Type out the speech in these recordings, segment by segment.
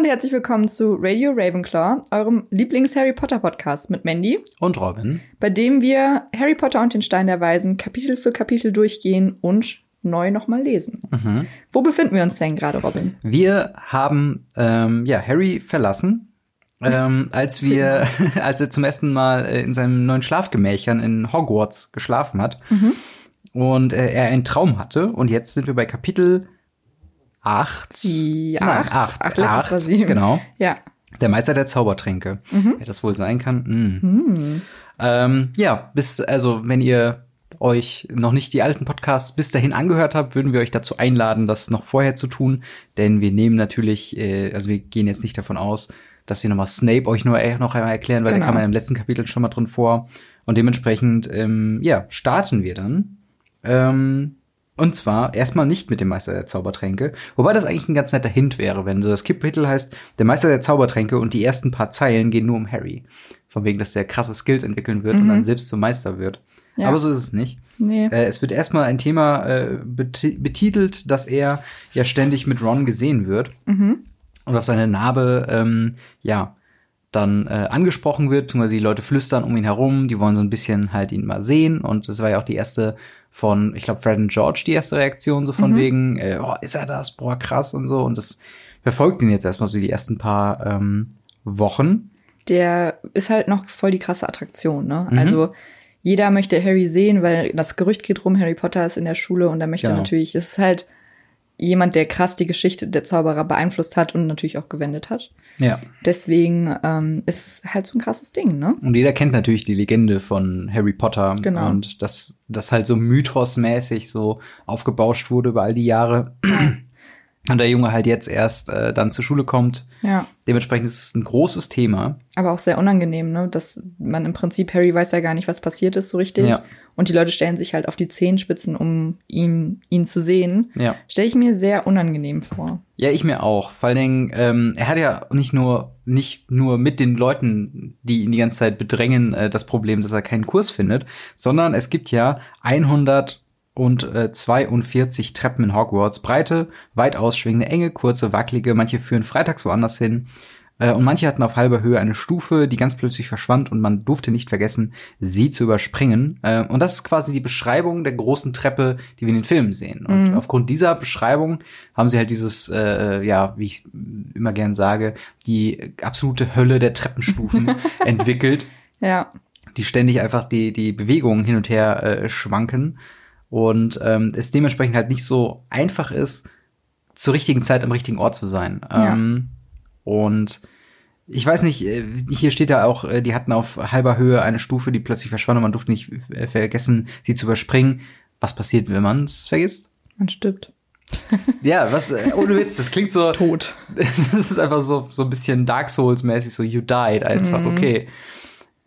Und herzlich willkommen zu Radio Ravenclaw, eurem Lieblings-Harry Potter-Podcast mit Mandy, Und Robin. bei dem wir Harry Potter und den Stein der Weisen Kapitel für Kapitel durchgehen und neu nochmal lesen. Mhm. Wo befinden wir uns denn gerade, Robin? Wir haben ähm, ja Harry verlassen, ähm, als wir, als er zum ersten Mal äh, in seinem neuen Schlafgemächern in Hogwarts geschlafen hat und äh, er einen Traum hatte. Und jetzt sind wir bei Kapitel 8. Die Nein, acht. acht. Ach, Acht, war sieben. Genau. Ja. Der Meister der Zaubertränke. Wer das wohl sein kann? Mm. Hm. Ähm, ja, bis, also, wenn ihr euch noch nicht die alten Podcasts bis dahin angehört habt, würden wir euch dazu einladen, das noch vorher zu tun. Denn wir nehmen natürlich, äh, also wir gehen jetzt nicht davon aus, dass wir nochmal Snape euch nur äh, noch einmal erklären, weil Genau. der kam ja im letzten Kapitel schon mal drin vor. Und dementsprechend, ähm, ja, starten wir dann. Ähm, und zwar erstmal nicht mit dem Meister der Zaubertränke, wobei das eigentlich ein ganz netter Hint wäre, wenn so das Kapitel heißt, der Meister der Zaubertränke und die ersten paar Zeilen gehen nur um Harry. Von wegen, dass der krasse Skills entwickeln wird und dann selbst zum Meister wird. Ja. Aber so ist es nicht. Nee. Äh, es wird erstmal ein Thema äh, beti- betitelt, dass er ja ständig mit Ron gesehen wird Mhm. und auf seine Narbe, ähm, ja, dann äh, angesprochen wird, beziehungsweise die Leute flüstern um ihn herum, die wollen so ein bisschen halt ihn mal sehen und das war ja auch die erste von, ich glaube, Fred und George die erste Reaktion, so von wegen, äh, oh, ist er das, boah, krass und so und das verfolgt ihn jetzt erstmal so die ersten paar ähm, Wochen. Der ist halt noch voll die krasse Attraktion, ne? Mhm. Also jeder möchte Harry sehen, weil das Gerücht geht rum, Harry Potter ist in der Schule und da möchte Genau. natürlich, es ist halt jemand, der krass die Geschichte der Zauberer beeinflusst hat und natürlich auch gewendet hat. Ja. Deswegen ähm, ist halt so ein krasses Ding, ne? Und jeder kennt natürlich die Legende von Harry Potter. Genau. Und dass das halt so mythosmäßig so aufgebauscht wurde über all die Jahre. Und der Junge halt jetzt erst äh, dann zur Schule kommt. Ja. Dementsprechend ist es ein großes Thema. Aber auch sehr unangenehm, ne? Dass man im Prinzip, Harry weiß ja gar nicht, was passiert ist so richtig. Ja. Und die Leute stellen sich halt auf die Zehenspitzen, um ihn, ihn zu sehen. Ja. Stelle ich mir sehr unangenehm vor. Ja, ich mir auch. Vor allen Dingen, ähm, er hat ja nicht nur, nicht nur mit den Leuten, die ihn die ganze Zeit bedrängen, äh, das Problem, dass er keinen Kurs findet, sondern es gibt ja 142 Treppen in Hogwarts. Breite, weit ausschwingende, enge, kurze, wackelige. Manche führen freitags woanders hin. Äh, Und manche hatten auf halber Höhe eine Stufe, die ganz plötzlich verschwand und man durfte nicht vergessen, sie zu überspringen. Äh, Und das ist quasi die Beschreibung der großen Treppe, die wir in den Filmen sehen. Und Mhm. aufgrund dieser Beschreibung haben sie halt dieses, äh, ja, wie ich immer gern sage, die absolute Hölle der Treppenstufen entwickelt, Ja. die ständig einfach die, die Bewegungen hin und her äh, schwanken. Und ähm, es dementsprechend halt nicht so einfach ist, zur richtigen Zeit am richtigen Ort zu sein. Ja. Ähm, und ich weiß nicht, äh, hier steht ja auch, äh, die hatten auf halber Höhe eine Stufe, die plötzlich verschwand und man durfte nicht äh, vergessen, sie zu überspringen. Was passiert, wenn man es vergisst? Man stirbt. Ja, was, ohne Witz, das klingt so, Tot. das ist einfach so, so ein bisschen Dark Souls-mäßig, so you died einfach, Mhm. okay.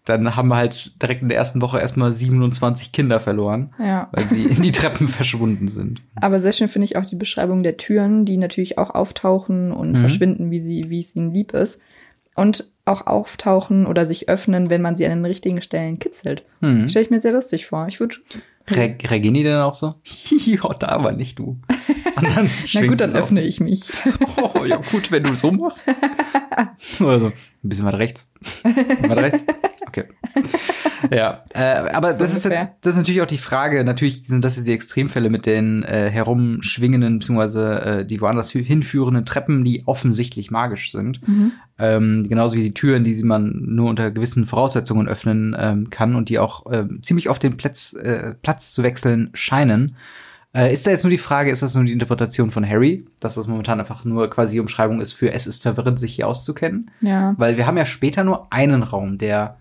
Dann haben wir halt direkt in der ersten Woche erstmal 27 Kinder verloren, Ja. weil sie in die Treppen verschwunden sind. Aber sehr schön finde ich auch die Beschreibung der Türen, die natürlich auch auftauchen und Mhm. verschwinden, wie sie, wie es ihnen lieb ist. Und auch auftauchen oder sich öffnen, wenn man sie an den richtigen Stellen kitzelt. Hm. Stelle ich mir sehr lustig vor. Ich würde. Re reagieren die denn auch so? Oh, da aber nicht du. Und dann Na gut, dann auf. öffne ich mich. Oh, ja gut, wenn du so machst. Oder so, ein bisschen weiter rechts. Weiter rechts. Okay. Ja, äh, aber So das ist, ungefähr. jetzt, das ist natürlich auch die Frage. Natürlich sind das jetzt die Extremfälle mit den äh, herumschwingenden beziehungsweise äh, die woanders hinführenden Treppen, die offensichtlich magisch sind. Mhm. Ähm, genauso wie die Türen, die sie man nur unter gewissen Voraussetzungen öffnen ähm, kann und die auch äh, ziemlich oft den Platz, äh, Platz zu wechseln scheinen. Äh, ist da jetzt nur die Frage, ist das nur die Interpretation von Harry, dass das momentan einfach nur quasi die Umschreibung ist für es ist verwirrend, sich hier auszukennen? Ja. Weil wir haben ja später nur einen Raum, der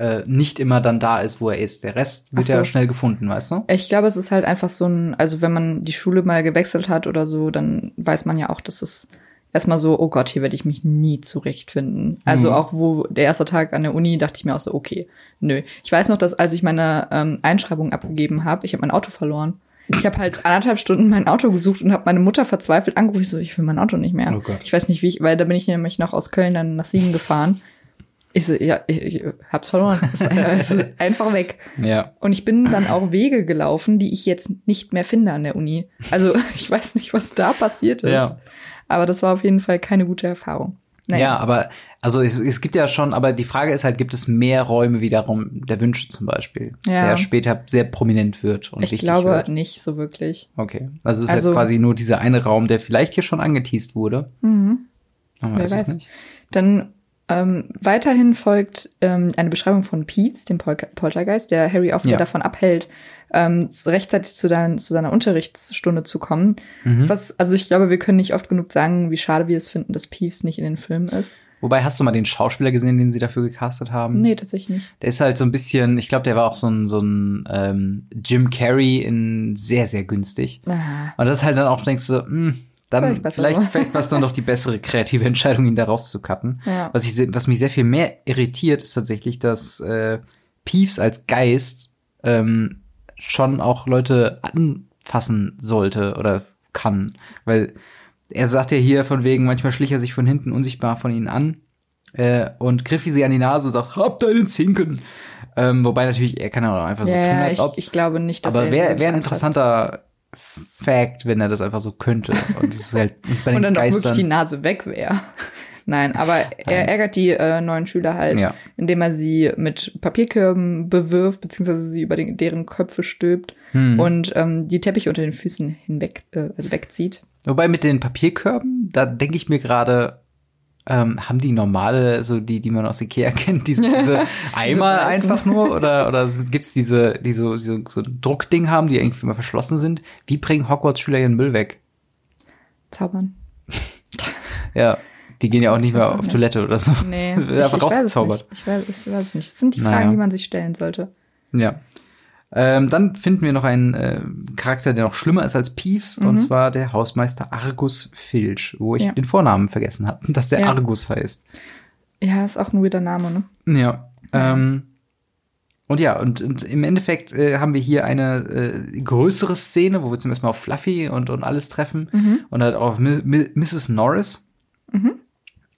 äh, nicht immer dann da ist, wo er ist. Der Rest wird so. ja schnell gefunden, weißt du? Ich glaube, es ist halt einfach so ein, also wenn man die Schule mal gewechselt hat oder so, dann weiß man ja auch, dass es erstmal so, oh Gott, hier werde ich mich nie zurechtfinden. Also Mhm. auch wo der erste Tag an der Uni, dachte ich mir auch so, okay, nö. Ich weiß noch, dass als ich meine ähm, Einschreibung abgegeben habe, ich habe mein Auto verloren. Ich habe halt anderthalb Stunden mein Auto gesucht und habe meine Mutter verzweifelt angerufen. Ich so, ich will mein Auto nicht mehr. Oh Gott. Ich weiß nicht, wie ich, weil da bin ich nämlich noch aus Köln dann nach Siegen gefahren. Ich so, ja, ich, ich hab's verloren. Einfach weg. Ja. Und ich bin dann auch Wege gelaufen, die ich jetzt nicht mehr finde an der Uni. Also ich weiß nicht, was da passiert ist. Ja. Aber das war auf jeden Fall keine gute Erfahrung. Naja. Ja, aber also es, es gibt ja schon, aber die Frage ist halt, gibt es mehr Räume wiederum der Wünsche zum Beispiel, Ja. der später sehr prominent wird und ich wichtig glaube wird. nicht so wirklich. Okay, also es ist Also- jetzt quasi nur dieser eine Raum, der vielleicht hier schon angeteased wurde. Mhm. Man Wer weiß es weiß. nicht. Dann ähm, weiterhin folgt ähm, eine Beschreibung von Peeves, dem Pol Poltergeist, der Harry wieder Ja. davon abhält, ähm, rechtzeitig zu, dein, zu seiner Unterrichtsstunde zu kommen. Mhm. Was, also ich glaube, wir können nicht oft genug sagen, wie schade wir es finden, dass Peeves nicht in den Filmen ist. Wobei, hast du mal den Schauspieler gesehen, den sie dafür gecastet haben? Nee, tatsächlich nicht. Der ist halt so ein bisschen, ich glaube, der war auch so ein, so ein ähm, Jim Carrey in sehr, sehr günstig. Ah, Und das ist halt dann auch, denkst du, hm, dann Vielleicht war es dann doch die bessere kreative Entscheidung, ihn da rauszucutten. ja. Was, ich, was mich sehr viel mehr irritiert, ist tatsächlich, dass äh, Peeves als Geist ähm, schon auch Leute anfassen sollte oder kann. Weil er sagt ja hier von wegen, manchmal schlich er sich von hinten unsichtbar von ihnen an äh, und griff sie an die Nase und sagt, hab deinen Zinken. Ähm, wobei natürlich, er kann ja auch einfach so Ja, tun, als ich, ob. ich glaube nicht, dass aber er wäre wär ein interessanter Fact, wenn er das einfach so könnte. Und das ist halt und bei Und den dann doch wirklich Geistern. die Nase weg wäre. Nein, aber er ärgert die äh, neuen Schüler halt, ja. indem er sie mit Papierkörben bewirft, beziehungsweise sie über den, deren Köpfe stülpt Hm. und ähm, die Teppiche unter den Füßen hinweg, äh, also wegzieht. Wobei mit den Papierkörben, da denke ich mir gerade, ähm, haben die normale, so die, die man aus Ikea kennt, diese, diese Eimer einfach nur? Oder, oder gibt's diese, die so, so, so ein Druckding haben, die eigentlich immer verschlossen sind? Wie bringen Hogwarts-Schüler ihren Müll weg? Zaubern. Ja, die gehen ja auch nicht Ich mehr auch auf nicht. Toilette oder so. Nee, Einfach ich, ich weiß es rausgezaubert. nicht. Ich weiß, ich weiß es nicht. Das sind die Naja. Fragen, die man sich stellen sollte. Ja. Ähm, dann finden wir noch einen äh, Charakter, der noch schlimmer ist als Peeves, Mhm. und zwar der Hausmeister Argus Filch, wo ich Ja. den Vornamen vergessen habe, dass der Ja. Argus heißt. Ja, ist auch ein weirder Name, ne? Ja. Ähm, und ja, und, und im Endeffekt äh, haben wir hier eine äh, größere Szene, wo wir zum ersten Mal auf Fluffy und, und alles treffen Mhm. und halt auch auf Mi Mi Mrs. Norris, Mhm.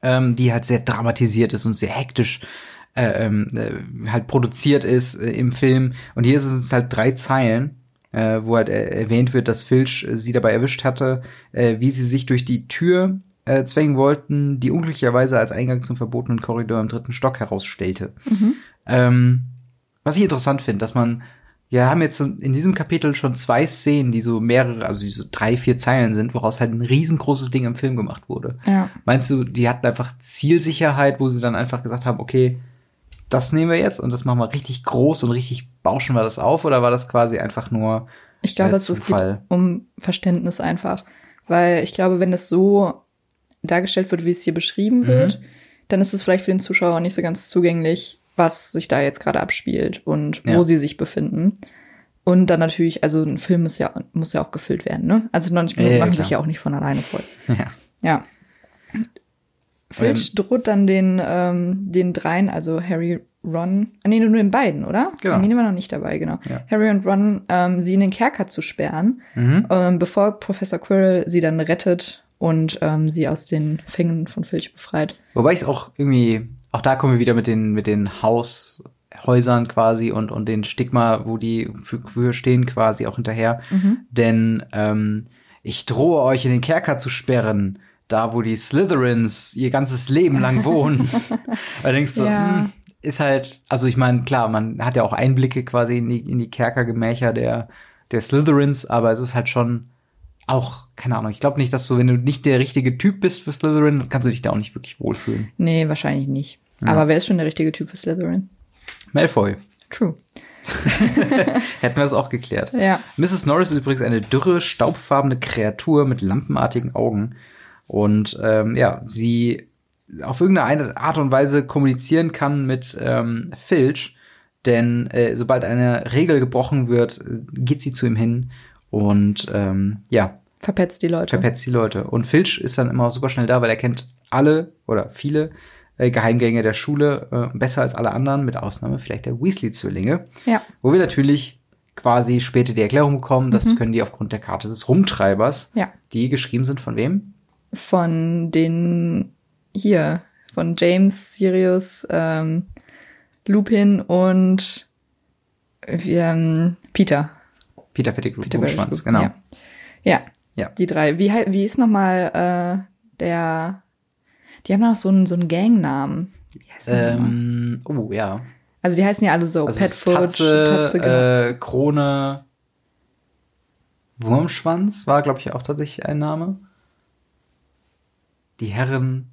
ähm, die halt sehr dramatisiert ist und sehr hektisch äh, ähm, äh, halt produziert ist äh, im Film. Und hier sind es halt drei Zeilen, äh, wo halt äh, erwähnt wird, dass Filch äh, sie dabei erwischt hatte, wie sie sich durch die Tür zwängen wollten, die unglücklicherweise als Eingang zum verbotenen Korridor im dritten Stock herausstellte. Mhm. Ähm, was ich interessant finde, dass man, wir haben jetzt in diesem Kapitel schon zwei Szenen, die so mehrere, also die so drei, vier Zeilen sind, woraus halt ein riesengroßes Ding im Film gemacht wurde. Ja. Meinst du, die hatten einfach Zielsicherheit, wo sie dann einfach gesagt haben, okay, das nehmen wir jetzt und das machen wir richtig groß und richtig bauschen wir das auf? Oder war das quasi einfach nur Ich glaube, äh, es, geht um Verständnis einfach. Weil ich glaube, wenn es so dargestellt wird, wie es hier beschrieben Mhm. wird, dann ist es vielleicht für den Zuschauer nicht so ganz zugänglich, was sich da jetzt gerade abspielt und wo Ja. sie sich befinden. Und dann natürlich, also ein Film muss ja, muss ja auch gefüllt werden, ne? Also 90 Minuten ja, machen klar. sich ja auch nicht von alleine voll. ja. Ja. Filch droht dann den, ähm, den dreien, also Harry, Ron, ah, nee, nur den beiden, oder? Genau. Hermine war noch nicht dabei, genau. Ja. Harry und Ron, ähm, sie in den Kerker zu sperren, Mhm. ähm, bevor Professor Quirrell sie dann rettet und ähm, sie aus den Fängen von Filch befreit. Wobei ich es auch irgendwie, auch da kommen wir wieder mit den, mit den Haushäusern quasi und, und den Stigma, wo die für, für stehen, quasi auch hinterher. Mhm. Denn ähm, ich drohe euch in den Kerker zu sperren, da wo die Slytherins ihr ganzes Leben lang wohnen. da denkst du, Ja. hm, ist halt, also ich meine, klar, man hat ja auch Einblicke quasi in die, in die Kerkergemächer der, der Slytherins, aber es ist halt schon auch, keine Ahnung, ich glaube nicht, dass du, wenn du nicht der richtige Typ bist für Slytherin, dann kannst du dich da auch nicht wirklich wohlfühlen. Nee, wahrscheinlich nicht. Ja. Aber wer ist schon der richtige Typ für Slytherin? Malfoy. True. Hätten wir das auch geklärt. Ja. Mrs. Norris ist übrigens eine dürre, staubfarbene Kreatur mit lampenartigen Augen. Und ähm, ja, sie auf irgendeine Art und Weise kommunizieren kann mit ähm, Filch. Denn äh, sobald eine Regel gebrochen wird, geht sie zu ihm hin und ähm, ja, Verpetzt die Leute. verpetzt die Leute. Und Filch ist dann immer super schnell da, weil er kennt alle oder viele äh, Geheimgänge der Schule äh, besser als alle anderen, mit Ausnahme vielleicht der Weasley-Zwillinge. Ja. Wo wir natürlich quasi später die Erklärung bekommen, das Mhm. können die aufgrund der Karte des Rumtreibers, Ja. die geschrieben sind von wem? Von den hier, von James, Sirius, ähm, Lupin und ähm, Peter. Peter Pettigrew, Peter Pettigrew, genau. Ja. ja. Ja. Die drei. Wie, wie ist nochmal Der, die haben noch so einen, so einen Gangnamen. Wie heißt der nochmal? Ähm, oh, ja. Also die heißen ja alle so Also Pet es ist Food, Tatze, Tatze, genau. äh, Krone, Wurmschwanz war, glaube ich, auch tatsächlich ein Name. Die Herren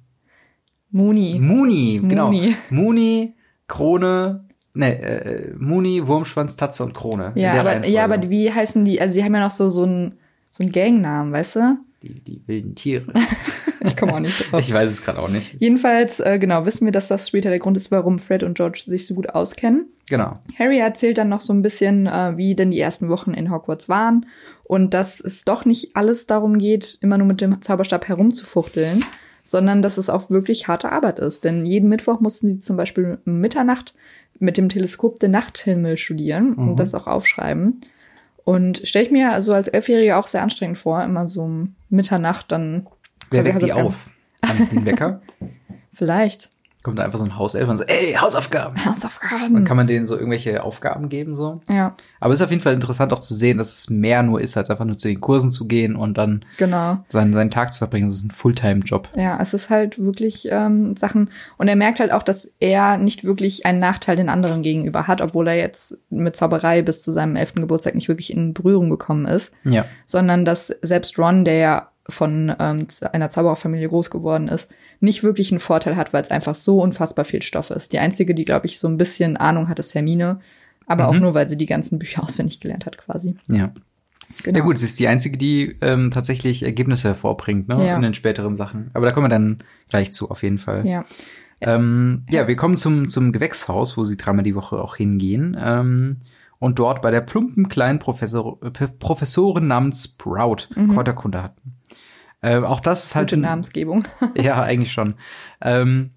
Muni. Muni, genau. Muni. Krone, ne, äh, Muni, Wurmschwanz, Tatze und Krone. Ja, aber, Reihenfolge. ja, aber wie heißen die? Also die haben ja noch so, so einen, so einen Gangnamen, weißt du? Die, die wilden Tiere. Ich komme auch nicht drauf. ich weiß es gerade auch nicht. Jedenfalls, äh, genau, wissen wir, dass das später der Grund ist, warum Fred und George sich so gut auskennen. Genau. Harry erzählt dann noch so ein bisschen, äh, wie denn die ersten Wochen in Hogwarts waren und dass es doch nicht alles darum geht, immer nur mit dem Zauberstab herumzufuchteln, sondern dass es auch wirklich harte Arbeit ist. Denn jeden Mittwoch mussten sie zum Beispiel um Mitternacht mit dem Teleskop den Nachthimmel studieren Mhm. und das auch aufschreiben. Und stelle ich mir also als Elfjährige auch sehr anstrengend vor, immer so um Mitternacht dann Wer quasi weckt die auf? An den Wecker? Vielleicht. Kommt da einfach so ein Hauself und sagt, ey, Hausaufgaben. Hausaufgaben. Dann kann man denen so irgendwelche Aufgaben geben, so. ja, Aber es ist auf jeden Fall interessant auch zu sehen, dass es mehr nur ist, als einfach nur zu den Kursen zu gehen und dann genau. seinen, seinen Tag zu verbringen. Das ist ein Fulltime-Job. Ja, es ist halt wirklich ähm, Sachen. Und er merkt halt auch, dass er nicht wirklich einen Nachteil den anderen gegenüber hat, obwohl er jetzt mit Zauberei bis zu seinem elften Geburtstag nicht wirklich in Berührung gekommen ist, Ja. sondern dass selbst Ron, der ja von ähm, einer Zaubererfamilie groß geworden ist, nicht wirklich einen Vorteil hat, weil es einfach so unfassbar viel Stoff ist. Die einzige, die, glaube ich, so ein bisschen Ahnung hat, ist Hermine. Aber auch Mhm. nur, weil sie die ganzen Bücher auswendig gelernt hat, quasi. Ja. Genau. Ja gut, sie ist die einzige, die ähm, tatsächlich Ergebnisse hervorbringt, ne? Ja. In den späteren Sachen. Aber da kommen wir dann gleich zu, auf jeden Fall. Ja. Ähm, ja, wir kommen zum, zum Gewächshaus, wo sie dreimal die Woche auch hingehen. Ähm, und dort bei der plumpen kleinen Professor, Professorin namens Sprout Mhm. Kräuterkunde hatten. Äh, auch das ist halt Gute Namensgebung. Ja, eigentlich schon. Ähm,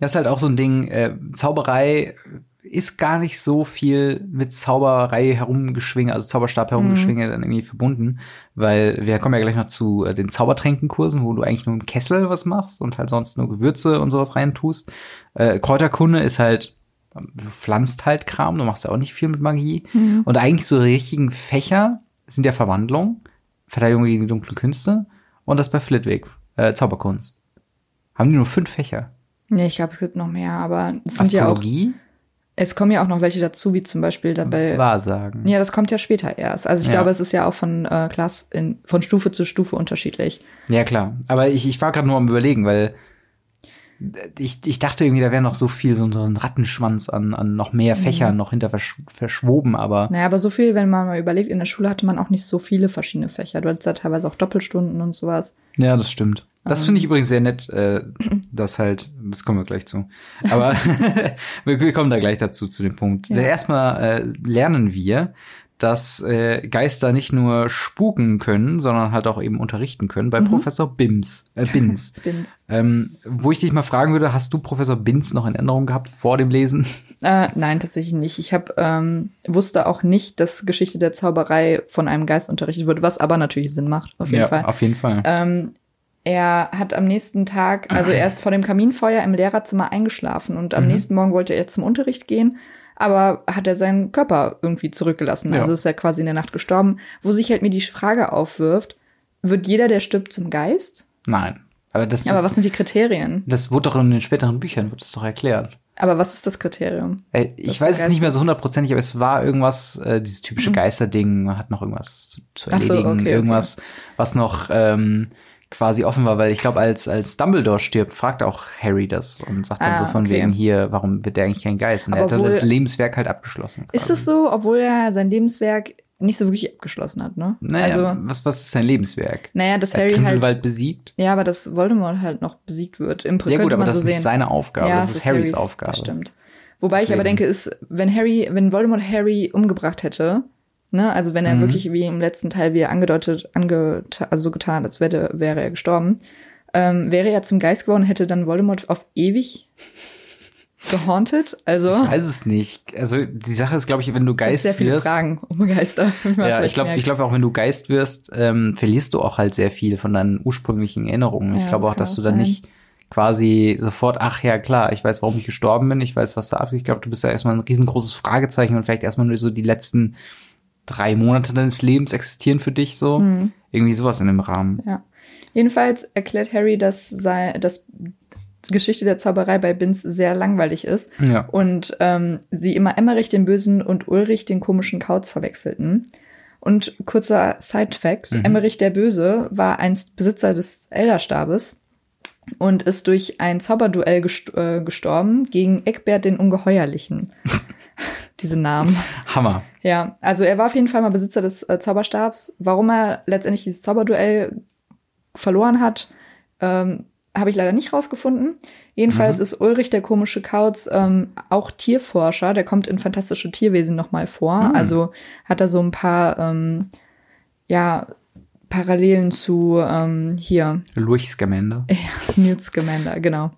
das ist halt auch so ein Ding, äh, Zauberei ist gar nicht so viel mit Zauberei herumgeschwinge, also Zauberstab herumgeschwinge dann irgendwie verbunden, weil wir kommen ja gleich noch zu äh, den Zaubertränkenkursen, wo du eigentlich nur im Kessel was machst und halt sonst nur Gewürze und sowas reintust. Äh, Kräuterkunde ist halt, du pflanzt halt Kram, du machst ja auch nicht viel mit Magie. Mhm. Und eigentlich so die richtigen Fächer sind ja Verwandlung, Verteidigung gegen die dunklen Künste und das bei Flitwick, äh, Zauberkunst. Haben die nur fünf Fächer? Nee, ich glaube, es gibt noch mehr, aber es sind ja auch, Astrologie, es kommen ja auch noch welche dazu, wie zum Beispiel dabei. Wahrsagen. Ja, das kommt ja später erst. Also ich Ja. glaube, es ist ja auch von äh, Klasse in, von Stufe zu Stufe unterschiedlich. Ja, klar. Aber ich, ich war gerade nur am überlegen, weil ich, ich dachte irgendwie, da wäre noch so viel, so ein Rattenschwanz an, an noch mehr Fächern noch hinter versch verschwoben, aber Naja, aber so viel, wenn man mal überlegt, in der Schule hatte man auch nicht so viele verschiedene Fächer. Du hattest ja teilweise auch Doppelstunden und sowas. Ja, das stimmt. Das Ähm. finde ich übrigens sehr nett, äh, dass halt, das kommen wir gleich zu. Aber wir, wir kommen da gleich dazu, zu dem Punkt. Ja. Denn erstmal äh, lernen wir, dass äh, Geister nicht nur spuken können, sondern halt auch eben unterrichten können bei Mhm. Professor Bims, äh, Binz. Bin's. ähm, wo ich dich mal fragen würde, hast du Professor Binz noch in Erinnerung gehabt vor dem Lesen? Äh, nein, tatsächlich nicht. Ich hab, ähm, wusste auch nicht, dass Geschichte der Zauberei von einem Geist unterrichtet wird, was aber natürlich Sinn macht, auf jeden Fall. auf jeden Fall. Ähm, er hat am nächsten Tag, also er ist vor dem Kaminfeuer im Lehrerzimmer eingeschlafen und am Mhm. nächsten Morgen wollte er zum Unterricht gehen, aber hat er seinen Körper irgendwie zurückgelassen. Ja. Also ist er quasi in der Nacht gestorben, wo sich halt mir die Frage aufwirft, wird jeder, der stirbt, zum Geist? Nein. Aber das, Aber das, was sind die Kriterien? das wurde doch in den späteren Büchern, wird das doch erklärt. Aber was ist das Kriterium? Äh, Das Ich weiß es nicht mehr so hundertprozentig, aber es war irgendwas, äh, dieses typische Mhm. Geisterding, man hat noch irgendwas zu, zu Ach so, erledigen, okay, okay. irgendwas, was noch ähm, quasi offen war, weil ich glaube, als, als Dumbledore stirbt, fragt auch Harry das und sagt dann Ah, so von okay. wegen hier, warum wird der eigentlich kein Geist? Und er hat das Lebenswerk halt abgeschlossen. Ist quasi. das so, obwohl er sein Lebenswerk nicht so wirklich abgeschlossen hat, ne? Naja, Also, was, was ist sein Lebenswerk? naja, dass Harry halt, besiegt? ja, aber dass Voldemort halt noch besiegt wird. Im Ja könnte gut, aber das so ist nicht sehen. seine Aufgabe, das es ist Harrys, Aufgabe. Das stimmt. Wobei ich aber Deswegen. denke, ist, wenn Harry, wenn Voldemort Harry umgebracht hätte, ne, also wenn er Mhm. wirklich wie im letzten Teil, wie er angedeutet, angeta also so getan hat, als wäre, wäre er gestorben, ähm, wäre er zum Geist geworden, hätte dann Voldemort auf ewig gehauntet. Also Ich weiß es nicht. Also die Sache ist, glaube ich, wenn du ich Geist sehr viele wirst, Fragen um Geister. Ja, ich glaube, ich glaube auch, wenn du Geist wirst, ähm, verlierst du auch halt sehr viel von deinen ursprünglichen Erinnerungen. ich Ja, glaube das auch, dass kann du auch dann sein. nicht quasi sofort, ach ja, klar, ich weiß, warum ich gestorben bin, ich weiß, was da abgeht. Ich glaube, du bist ja erstmal ein riesengroßes Fragezeichen und vielleicht erstmal nur so die letzten drei Monate deines Lebens existieren für dich so. Mhm. Irgendwie sowas in dem Rahmen. Ja. Jedenfalls erklärt Harry, dass, sei, dass die Geschichte der Zauberei bei Binz sehr langweilig ist Ja. und ähm, sie immer Emmerich den Bösen und Ulrich den komischen Kauz verwechselten. Und kurzer Side-Fact, Mhm. Emmerich der Böse war einst Besitzer des Elderstabes und ist durch ein Zauberduell gest äh, gestorben gegen Eckbert den Ungeheuerlichen. Diese Namen. Hammer. Ja, also er war auf jeden Fall mal Besitzer des äh, Zauberstabs. Warum er letztendlich dieses Zauberduell verloren hat, ähm, habe ich leider nicht rausgefunden. Jedenfalls Mhm. ist Ulrich der komische Kauz ähm, auch Tierforscher. Der kommt in Fantastische Tierwesen nochmal vor. Mhm. Also hat er so ein paar ähm, ja, Parallelen zu ähm, hier Lurch Scamander. ja, Newt Scamander, genau.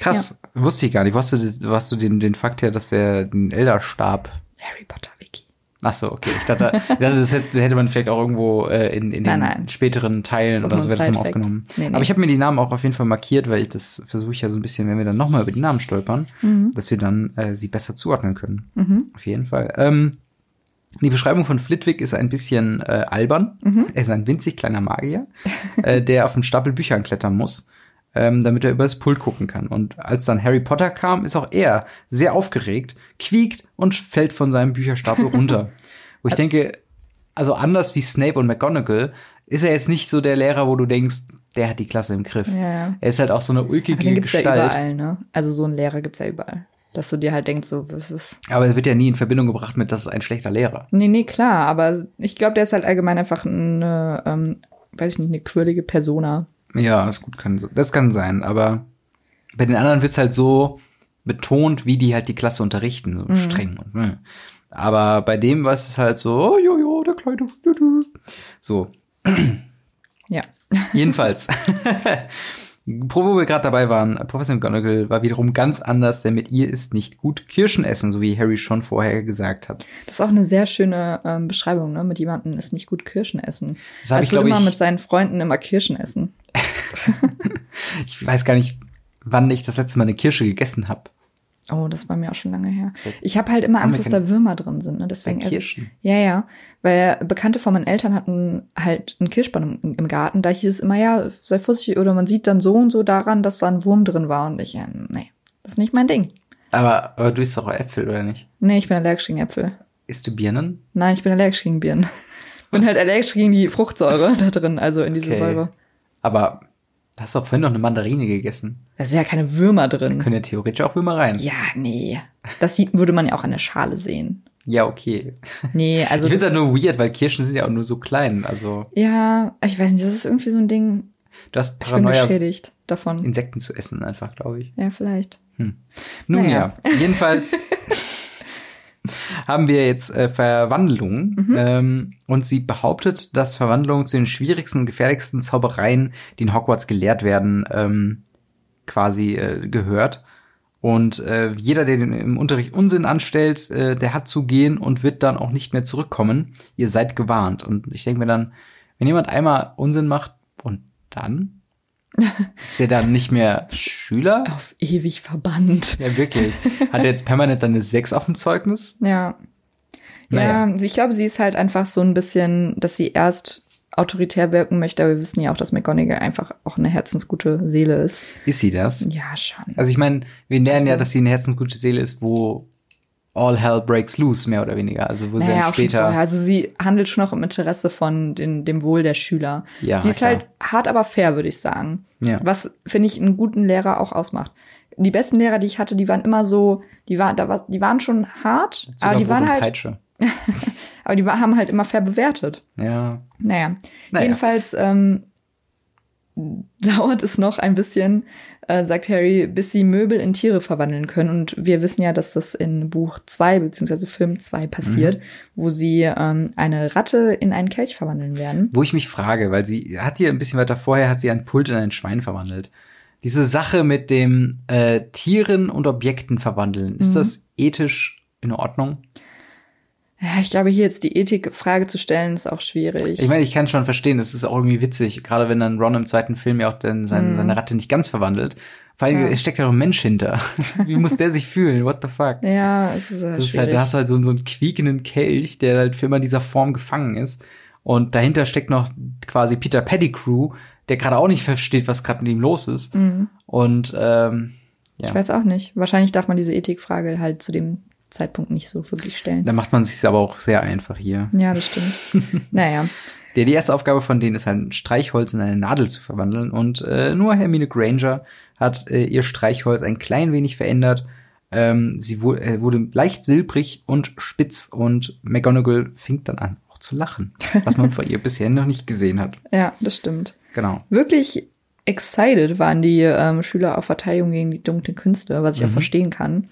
Krass. Wusste ich gar nicht. Wusste, was du den, den Fakt her, dass er den Elderstab. Harry Potter Wiki. Ach so, okay. Ich dachte, ich dachte das hätte, hätte man vielleicht auch irgendwo äh, in, in den Nein, späteren Teilen oder so wäre das immer Side-Fact. aufgenommen. Nee, nee. Aber ich habe mir die Namen auch auf jeden Fall markiert, weil ich das versuche ich ja so ein bisschen, wenn wir dann nochmal über die Namen stolpern, Mhm. dass wir dann äh, sie besser zuordnen können. Mhm. Auf jeden Fall. Ähm, die Beschreibung von Flitwick ist ein bisschen äh, albern. Mhm. Er ist ein winzig kleiner Magier, äh, der auf einen Stapel Büchern klettern muss, ähm, damit er über das Pult gucken kann. Und als dann Harry Potter kam, ist auch er sehr aufgeregt, quiekt und fällt von seinem Bücherstapel runter. Wo ich denke, also anders wie Snape und McGonagall, ist er jetzt nicht so der Lehrer, wo du denkst, der hat die Klasse im Griff. Ja, ja. Er ist halt auch so eine ulkige Aber den gibt's ja Gestalt. überall, ne? Also so einen Lehrer gibt's ja überall. Dass du dir halt denkst, so, was ist. aber er wird ja nie in Verbindung gebracht mit, das ist ein schlechter Lehrer. Nee, nee, klar, aber ich glaube, der ist halt allgemein einfach eine, ähm, weiß ich nicht, eine quirlige Persona. Ja, ist gut, kann, das kann sein, aber bei den anderen wird's halt so betont, wie die halt die Klasse unterrichten, so Mhm. streng. Und, ne. Aber bei dem war es halt so, oh, jo, jo, der kleine. du. So, Ja. jedenfalls. Wo wir gerade dabei waren, Professor McGonagall war wiederum ganz anders, denn mit ihr ist nicht gut Kirschen essen, so wie Harry schon vorher gesagt hat. Das ist auch eine sehr schöne ähm, Beschreibung, ne? Mit jemandem ist nicht gut Kirschen essen. Das Als ich, würde glaube man mit seinen Freunden immer Kirschen essen. ich weiß gar nicht, wann ich das letzte Mal eine Kirsche gegessen habe. Oh, das war mir auch schon lange her. Ich habe halt immer Angst, dass da Würmer drin sind, ne? Deswegen Bei esse- Kirschen. Ja, ja. Weil Bekannte von meinen Eltern hatten halt einen Kirschbaum im, im Garten. Da hieß es immer, ja, sei vorsichtig, oder man sieht dann so und so daran, dass da ein Wurm drin war. Und ich, ja, nee, das ist nicht mein Ding. Aber, aber du isst doch auch Äpfel, oder nicht? Nee, ich bin allergisch gegen Äpfel. Isst du Birnen? Nein, ich bin allergisch gegen Birnen. bin halt allergisch gegen die Fruchtsäure da drin, also in diese Okay. Säure. Aber du hast doch vorhin noch eine Mandarine gegessen. Da sind ja keine Würmer Da drin. können ja theoretisch auch Würmer rein. Ja, nee. Das sieht, würde man ja auch an der Schale sehen. Ja, okay. Nee, also. ich finde es halt nur weird, weil Kirschen sind ja auch nur so klein. Also ja, ich weiß nicht, das ist irgendwie so ein Ding. du hast Ich bin Paranoia, geschädigt davon. Insekten zu essen, einfach, glaube ich. Ja, vielleicht. Nun Naja. ja, jedenfalls haben wir jetzt äh, Verwandlungen Mhm. ähm, und sie behauptet, dass Verwandlungen zu den schwierigsten und gefährlichsten Zaubereien, die in Hogwarts gelehrt werden, ähm, quasi äh, gehört. Und äh, jeder, der den im Unterricht Unsinn anstellt, äh, der hat zu gehen und wird dann auch nicht mehr zurückkommen. Ihr seid gewarnt. Und ich denke mir dann, wenn jemand einmal Unsinn macht und dann ist der dann nicht mehr Schüler? Auf ewig verbannt. Ja, wirklich. Hat er jetzt permanent dann eine 6 auf dem Zeugnis? Ja. Naja. Ja, ich glaube, sie ist halt einfach so ein bisschen, dass sie erst autoritär wirken möchte, aber wir wissen ja auch, dass McGonagall einfach auch eine herzensgute Seele ist. Ist sie das? Ja, schon. Also ich meine, wir lernen ja, Also- dass sie eine herzensgute Seele ist, wo all hell breaks loose, mehr oder weniger. Also wo sie naja, dann auch schon später. Also sie handelt schon auch im Interesse von den, dem Wohl der Schüler. Ja, sie ist klar. halt hart, aber fair, würde ich sagen. Ja. Was, finde ich, einen guten Lehrer auch ausmacht. Die besten Lehrer, die ich hatte, die waren immer so, die, war, da war, die waren schon hart, aber die waren halt, Peitsche. aber die haben halt immer fair bewertet. Ja. Naja, Naja. jedenfalls ähm, dauert es noch ein bisschen, äh, sagt Harry, bis sie Möbel in Tiere verwandeln können. Und wir wissen ja, dass das in Buch 2 beziehungsweise Film 2 passiert, Mhm. wo sie ähm, eine Ratte in einen Kelch verwandeln werden. Wo ich mich frage, weil sie hat hier ein bisschen weiter vorher, hat sie ein Pult in ein Schwein verwandelt. Diese Sache mit dem äh, Tieren und Objekten verwandeln, ist Mhm. das ethisch in Ordnung? Ja, ich glaube, hier jetzt die Ethikfrage zu stellen, ist auch schwierig. Ich meine, ich kann schon verstehen, es ist auch irgendwie witzig, gerade wenn dann Ron im zweiten Film ja auch dann seine, Mhm. seine Ratte nicht ganz verwandelt. Vor allem, Ja. es steckt ja noch ein Mensch hinter. Wie muss der sich fühlen? What the fuck? ja, es ist, äh, Das ist halt, da hast du halt so, so einen quiekenden Kelch, der halt für immer in dieser Form gefangen ist. Und dahinter steckt noch quasi Peter Pettigrew, der gerade auch nicht versteht, was gerade mit ihm los ist. Mhm. Und ähm, ja, Ich weiß auch nicht. Wahrscheinlich darf man diese Ethikfrage halt zu dem Zeitpunkt nicht so wirklich stellen. da macht man sich aber auch sehr einfach hier. Ja, das stimmt. naja. Der, die erste Aufgabe von denen ist halt ein Streichholz in eine Nadel zu verwandeln. Und äh, nur Hermine Granger hat äh, ihr Streichholz ein klein wenig verändert. Ähm, sie wu äh, wurde leicht silbrig und spitz und McGonagall fing dann an, auch zu lachen, was man von ihr bisher noch nicht gesehen hat. Ja, das stimmt. Genau. Wirklich excited waren die ähm, Schüler auf Verteidigung gegen die dunklen Künste, was ich auch Mhm. verstehen kann.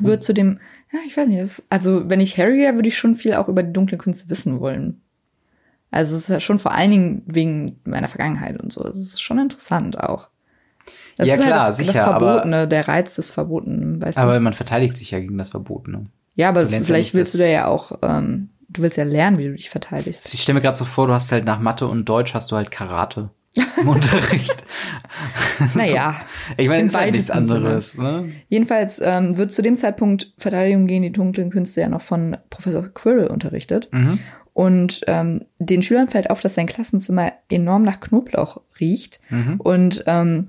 Wird zu dem, ja, ich weiß nicht, also wenn ich Harry wäre, würde ich schon viel auch über die dunklen Künste wissen wollen. Also es ist ja schon vor allen Dingen wegen meiner Vergangenheit und so. Es ist schon interessant auch. Das Ja, ist klar, halt das, sicher, das aber- Verbotene, der Reiz des Verbotenen, weißt Aber du? man verteidigt sich ja gegen das Verbotene. Ja, aber vielleicht willst du da ja auch, ähm, du willst ja lernen, wie du dich verteidigst. Ich stelle mir gerade so vor, du hast halt nach Mathe und Deutsch hast du halt Karate im Unterricht. Naja, Ich meine, Im ist halt nichts anderes. Ne? Jedenfalls ähm, wird zu dem Zeitpunkt Verteidigung gegen die dunklen Künste ja noch von Professor Quirrell unterrichtet. Mhm. Und ähm, den Schülern fällt auf, dass sein Klassenzimmer enorm nach Knoblauch riecht. Mhm. Und ähm,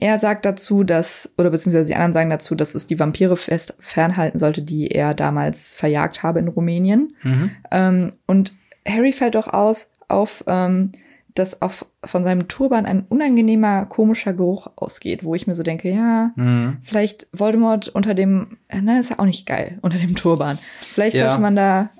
er sagt dazu, dass, oder beziehungsweise die anderen sagen dazu, dass es die Vampire fest fernhalten sollte, die er damals verjagt habe in Rumänien. Mhm. Ähm, und Harry fällt auch aus auf, ähm, dass auf, von seinem Turban ein unangenehmer, komischer Geruch ausgeht, wo ich mir so denke, ja, Mhm. vielleicht Voldemort unter dem, äh, na, ist ja auch nicht geil, unter dem Turban. Vielleicht Ja. sollte man da,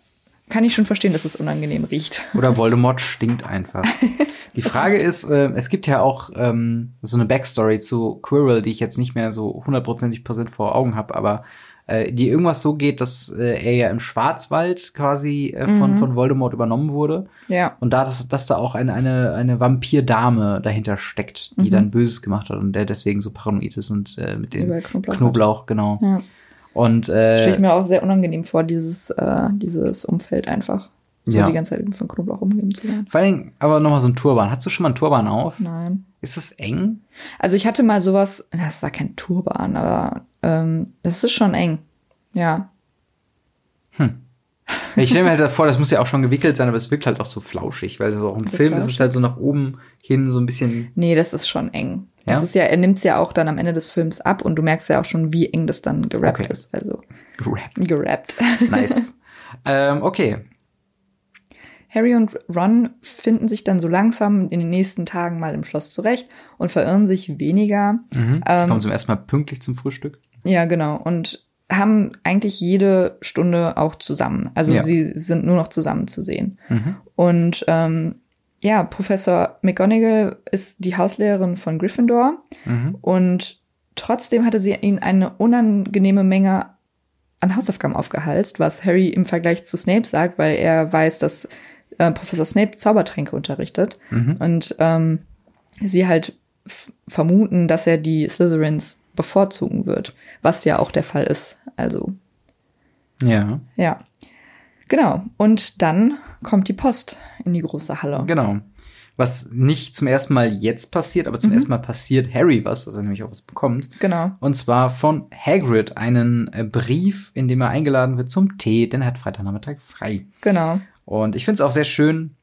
kann ich schon verstehen, dass es unangenehm riecht. Oder Voldemort stinkt einfach. Die Frage ist, äh, es gibt ja auch ähm, so eine Backstory zu Quirrell, die ich jetzt nicht mehr so hundertprozentig präsent vor Augen habe, aber äh, die irgendwas so geht, dass äh, er ja im Schwarzwald quasi äh, von, Mhm. von Voldemort übernommen wurde. Ja, Und da, dass, dass da auch eine, eine, eine Vampirdame dahinter steckt, die Mhm. dann Böses gemacht hat und der deswegen so paranoid ist und äh, mit dem Knoblauch. Knoblauch, genau. Ja. Und Stelle ich äh, mir auch sehr unangenehm vor, dieses, äh, dieses Umfeld einfach. So Ja. die ganze Zeit von Knoblauch umgeben zu sein. vor allen Dingen aber nochmal so ein Turban. Hast du schon mal einen Turban auf? Nein. Ist das eng? Also ich hatte mal sowas, das war kein Turban, aber ähm, das ist schon eng. Ja. Ich stelle mir halt vor, das muss ja auch schon gewickelt sein, aber es wirkt halt auch so flauschig, weil das auch im So Film ist es flauschig? halt so nach oben hin so ein bisschen. Nee, das ist schon eng. Das Ja? ist ja, er nimmt es ja auch dann am Ende des Films ab und du merkst ja auch schon, wie eng das dann gerappt Okay. ist. Also gerappt. gerappt. Nice. ähm, okay. Harry und Ron finden sich dann so langsam in den nächsten Tagen mal im Schloss zurecht und verirren sich weniger. Mhm. Sie Ähm, kommen zum ersten Mal pünktlich zum Frühstück. Ja, genau. Und haben eigentlich jede Stunde auch zusammen. Also Ja. sie sind nur noch zusammen zu sehen. Mhm. Und ähm, ja, Professor McGonagall ist die Hauslehrerin von Gryffindor Mhm. und trotzdem hatte sie ihnen eine unangenehme Menge an Hausaufgaben aufgehalst, was Harry im Vergleich zu Snape sagt, weil er weiß, dass äh, Professor Snape Zaubertränke unterrichtet Mhm. und ähm, sie halt vermuten, dass er die Slytherins bevorzugen wird, was ja auch der Fall ist. Also Ja, ja, genau. Und dann kommt die Post in die große Halle. genau. Was nicht zum ersten Mal jetzt passiert, aber zum Mhm. ersten Mal passiert Harry was, dass er nämlich auch was bekommt. Genau. Und zwar von Hagrid einen äh, Brief, in dem er eingeladen wird zum Tee, denn er hat Freitagnachmittag frei. Genau. Und ich finde es auch sehr schön,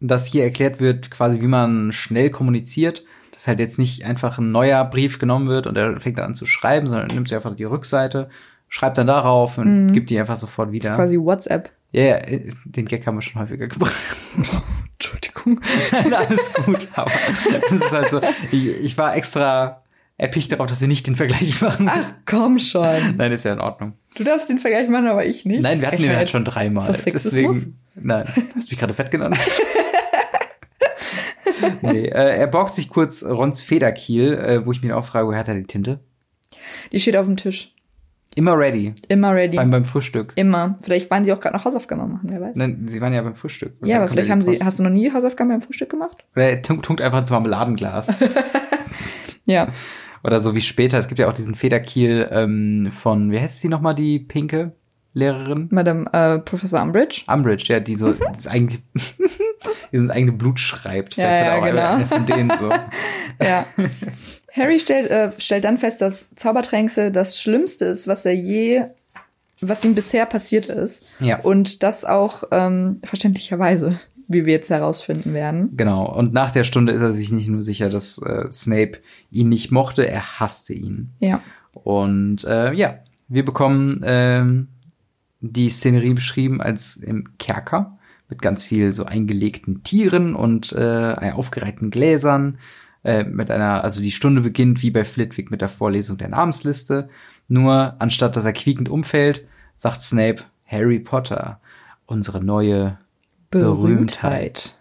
dass hier erklärt wird, quasi wie man schnell kommuniziert. Dass halt jetzt nicht einfach ein neuer Brief genommen wird und er fängt dann an zu schreiben, sondern er nimmt sich einfach die Rückseite, schreibt dann darauf und Mhm. gibt die einfach sofort Das ist wieder. quasi WhatsApp. Ja, ja, äh, den Gag haben wir schon häufiger gebracht. Entschuldigung. Nein, alles gut, aber es ist halt so, ich, ich war extra erpicht darauf, dass wir nicht den Vergleich machen. Ach, komm schon. Nein, ist ja in Ordnung. Du darfst den Vergleich machen, aber ich nicht. Nein, wir hatten den Frechheit. halt schon dreimal. Ist das? Deswegen, nein, hast du mich gerade fett genannt? nee, äh, er borgt sich kurz Rons Federkiel, äh, wo ich mir auch frage, woher hat er die Tinte? Die steht auf dem Tisch. Immer ready. Immer ready. Beim, beim Frühstück. Immer. Vielleicht waren die auch gerade noch Hausaufgaben machen, wer weiß. Nein, sie waren ja beim Frühstück. Und ja, aber vielleicht haben sie. Hast du noch nie Hausaufgaben beim Frühstück gemacht? Oder er tunkt, tunkt einfach ins Marmeladenglas. Ja. Oder so wie später. Es gibt ja auch diesen Federkiel ähm, von, wie heißt sie nochmal, die Pinke? Lehrerin? Madame äh, Professor Umbridge. Umbridge, ja, die so das eigentlich, die sind eigene Blut schreibt. Ja, Vielleicht ja, auch genau. eine von denen so. Ja. Harry stellt, äh, stellt dann fest, dass Zaubertränke das Schlimmste ist, was er je, was ihm bisher passiert ist. Ja. Und das auch ähm, verständlicherweise, wie wir jetzt herausfinden werden. Genau. Und nach der Stunde ist er sich nicht nur sicher, dass äh, Snape ihn nicht mochte, er hasste ihn. Ja. Und äh, ja, wir bekommen ähm, die Szenerie beschrieben als im Kerker mit ganz viel so eingelegten Tieren und äh, aufgereihten Gläsern. Äh, mit einer, also die Stunde beginnt wie bei Flitwick mit der Vorlesung der Namensliste. Nur anstatt dass er quiekend umfällt, sagt Snape Harry Potter, unsere neue Berühmtheit.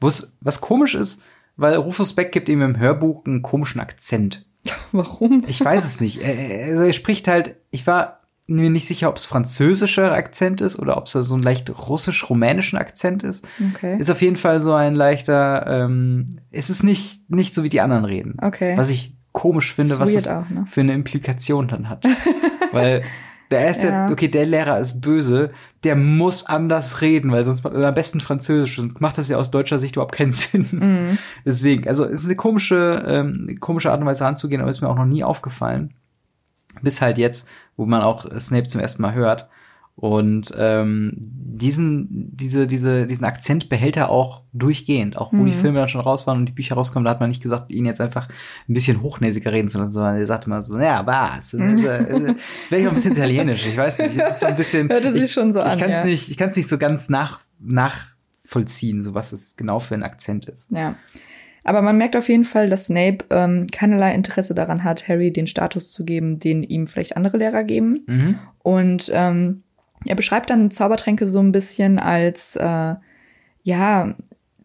Wo's, was komisch ist, weil Rufus Beck gibt ihm im Hörbuch einen komischen Akzent. Warum? Ich weiß es nicht. Also er spricht halt, ich war mir nicht sicher, ob es französischer Akzent ist oder ob es so ein leicht russisch-rumänischen Akzent ist. Okay. Ist auf jeden Fall so ein leichter, ähm, es ist nicht, nicht so wie die anderen reden. Okay. Was ich komisch finde, Ist was es auch, ne? für eine Implikation dann hat. Weil der erste, Ja. okay, der Lehrer ist böse, der muss anders reden, weil sonst am besten Französisch und macht das ja aus deutscher Sicht überhaupt keinen Sinn. Mhm. Deswegen, also es ist eine komische, ähm, komische Art und Weise ranzugehen, aber ist mir auch noch nie aufgefallen. Bis halt jetzt, wo man auch Snape zum ersten Mal hört. Und ähm, diesen, diese, diese, diesen Akzent behält er auch durchgehend. Auch wo die Filme dann schon raus waren und die Bücher rauskommen, da hat man nicht gesagt, ihn jetzt einfach ein bisschen hochnäsiger reden zu lassen, sondern er sagte mal so, ja, was? Das wäre ich auch ein bisschen italienisch, ich weiß nicht. Es ist ein bisschen. Hörte sich ich, schon so ich an, kann's ja. nicht, ich kann es nicht so ganz nach, nachvollziehen, so was es genau für ein Akzent ist. Ja. Aber man merkt auf jeden Fall, dass Snape ähm, keinerlei Interesse daran hat, Harry den Status zu geben, den ihm vielleicht andere Lehrer geben. Mhm. Und ähm, er beschreibt dann Zaubertränke so ein bisschen als, äh, ja,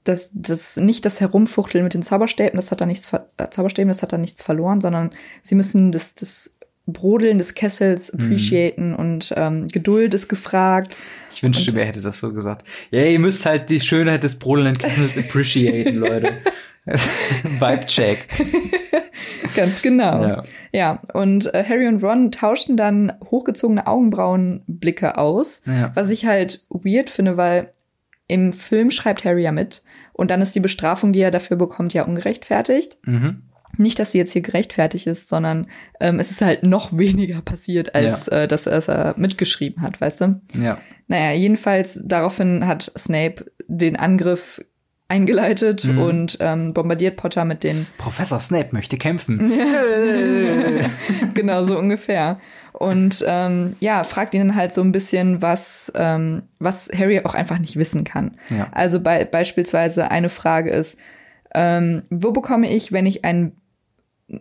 das, das nicht das Herumfuchteln mit den Zauberstäben, das hat da nichts, äh, Zauberstäben, das hat da nichts verloren, sondern sie müssen das, das Brodeln des Kessels appreciaten und ähm, Geduld ist gefragt. Ich wünschte, wer hätte das so gesagt. Ja, ihr müsst halt die Schönheit des brodelnden Kessels appreciaten, Leute. Vibe-Check. Ganz genau. Ja. Ja, und äh, Harry und Ron tauschten dann hochgezogene Augenbrauenblicke aus, Ja. was ich halt weird finde, weil im Film schreibt Harry ja mit und dann ist die Bestrafung, die er dafür bekommt, ja ungerechtfertigt. Mhm. Nicht, dass sie jetzt hier gerechtfertigt ist, sondern ähm, es ist halt noch weniger passiert, als äh, dass er es äh, mitgeschrieben hat, weißt du? Ja. Naja, jedenfalls daraufhin hat Snape den Angriff eingeleitet Mhm. und ähm, bombardiert Potter mit den Professor Snape möchte kämpfen. genau so ungefähr. Und ähm, ja, fragt ihn dann halt so ein bisschen, was, ähm, was Harry auch einfach nicht wissen kann. Ja. Also bei, beispielsweise eine Frage ist, ähm, wo bekomme ich, wenn ich ein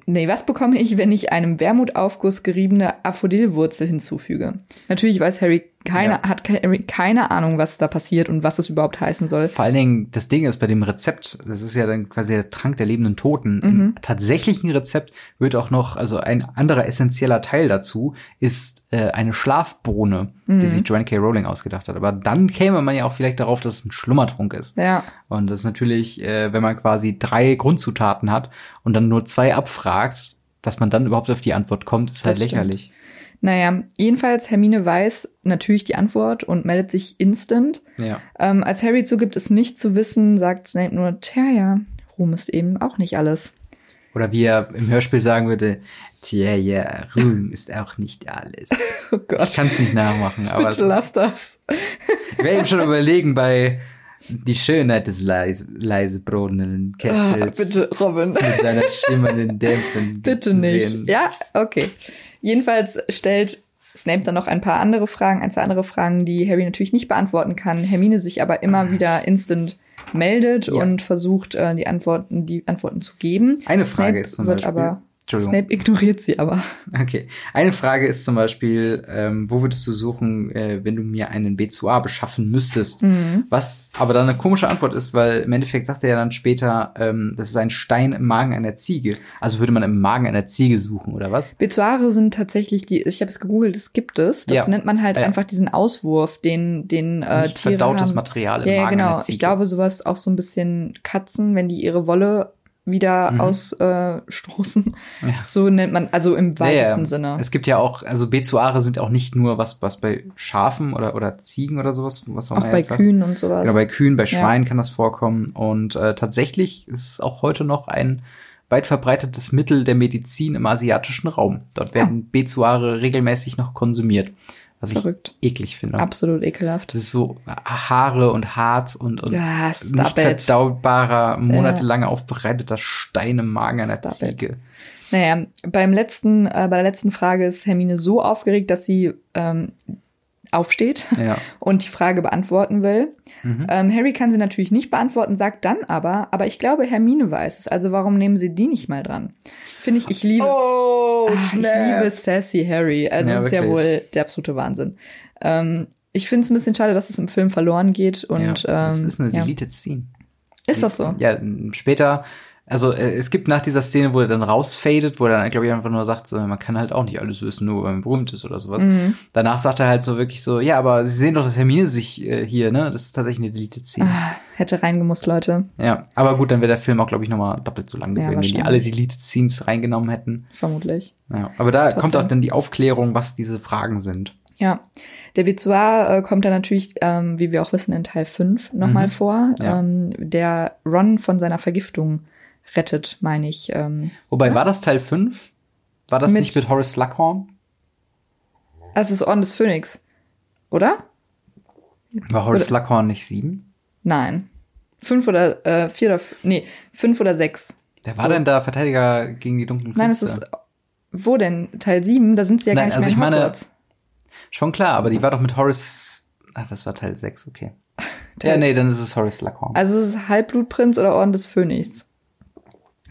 Nee, was bekomme ich, wenn ich einem Wermutaufguss geriebene Aphodilwurzel hinzufüge? Natürlich weiß Harry keine, Ja. hat keine Ahnung, was da passiert und was es überhaupt heißen soll. Vor allen Dingen, das Ding ist bei dem Rezept, das ist ja dann quasi der Trank der lebenden Toten. Mhm. Im tatsächlichen Rezept wird auch noch, also ein anderer essentieller Teil dazu ist äh, eine Schlafbohne, Mhm. die sich Joanne K. Rowling ausgedacht hat. Aber dann käme man ja auch vielleicht darauf, dass es ein Schlummertrunk ist. Ja, Und das ist natürlich, äh, wenn man quasi drei Grundzutaten hat und dann nur zwei abfragt, dass man dann überhaupt auf die Antwort kommt, ist halt Das stimmt. Naja, jedenfalls Hermine weiß natürlich die Antwort und meldet sich instant. Ja. Ähm, als Harry zugibt, es nicht zu wissen, sagt Snape nur, tja, ja, Ruhm ist eben auch nicht alles. Oder wie er im Hörspiel sagen würde, tja, ja, Ruhm ist auch nicht alles. Oh Ich Gott, kann es nicht nachmachen, aber bitte lass das. ich werde eben schon überlegen bei die Schönheit des leise, leise brodelnden Ah, Kessels bitte, Robin. mit seiner schimmernden Dämpfen Bitte nicht. sehen. Ja, okay. Jedenfalls stellt Snape dann noch ein paar andere Fragen, ein, zwei andere Fragen, die Harry natürlich nicht beantworten kann. Hermine sich aber immer wieder instant meldet Ja. und versucht, äh, die Antworten, die Antworten zu geben. Eine Frage Snape ist zum wird Beispiel, aber. Snape ignoriert sie aber. Okay. Eine Frage ist zum Beispiel, ähm, wo würdest du suchen, äh, wenn du mir einen B2A beschaffen müsstest? Mhm. Was aber dann eine komische Antwort ist, weil im Endeffekt sagt er ja dann später, ähm, das ist ein Stein im Magen einer Ziege. Also würde man im Magen einer Ziege suchen, oder was? Bezoare sind tatsächlich die, ich habe es gegoogelt, das gibt es. Das Ja. nennt man halt Ja. einfach diesen Auswurf, den, den äh, Nicht Tiere verdautes haben. Material im Ja, ja, Magen genau. einer Ziege. Ich glaube, sowas auch so ein bisschen Katzen, wenn die ihre Wolle wieder Mhm. ausstoßen. Ja. So nennt man, also im weitesten Ja, ja. Sinne. Es gibt ja auch, also Bezoare sind auch nicht nur was, was bei Schafen oder, oder Ziegen oder sowas, was Auch man bei. Kühen und sowas. Genau, bei Kühen, bei Ja. Schweinen kann das vorkommen. Und äh, tatsächlich ist es auch heute noch ein weit verbreitetes Mittel der Medizin im asiatischen Raum. Dort werden Bezoare regelmäßig noch konsumiert. Was Verrückt. ich eklig finde. Absolut ekelhaft. Das ist so Haare und Harz und, und Ja, nicht it. verdaubarer, monatelang aufbereiteter Stein im Magen einer Stop it. Ziege. Naja, beim letzten, äh, bei der letzten Frage ist Hermine so aufgeregt, dass sie ähm, aufsteht Ja. und die Frage beantworten will. Mhm. Ähm, Harry kann sie natürlich nicht beantworten, sagt dann aber, aber ich glaube, Hermine weiß es. Also warum nehmen sie die nicht mal dran? Finde ich, ich liebe, Oh, Ah, ich liebe sassy Harry. Also Ja, das ist ja wohl der absolute Wahnsinn. Ähm, ich finde es ein bisschen schade, dass es im Film verloren geht. Und ja, das ähm, ist eine ja. deleted Scene. Ist das so? Ja, später, also äh, es gibt nach dieser Szene, wo er dann rausfadet, wo er dann, glaube ich, einfach nur sagt, so, man kann halt auch nicht alles wissen, nur weil man berühmt ist oder sowas. Mhm. Danach sagt er halt so wirklich so, ja, aber Sie sehen doch, dass Hermine sich äh, hier, ne? Das ist tatsächlich eine deleted Scene. Ah, hätte reingemusst, Leute. Ja, aber gut, dann wäre der Film auch, glaube ich, nochmal doppelt so lang Ja, gewesen, wenn die alle wahrscheinlich. deleted Scenes reingenommen hätten. Vermutlich. Ja, aber da Trotzdem. kommt auch dann die Aufklärung, was diese Fragen sind. Ja, der Bezoar äh, kommt dann natürlich, ähm, wie wir auch wissen, in Teil 5 nochmal Mhm. vor, Ja. ähm, der Ron von seiner Vergiftung rettet, meine ich. Ähm, Wobei, war das Teil 5? War das Mit- nicht mit Horace Slughorn? also es ist Orden des Phönix, oder? War Horace Oder- Slughorn nicht 7? Nein. Fünf oder äh, vier oder nee, fünf oder sechs. Wer war So. denn da Verteidiger gegen die dunklen Nein, es Künste? ist wo denn? Teil 7? Da sind sie ja gar Nein, nicht also mehr ich meine- Hogwarts. Schon klar, aber die war doch mit Horace. Ach, das war Teil 6, okay. ja, Teil- nee, dann ist es Horace Slughorn. Also es ist Halbblutprinz oder Orden des Phönix.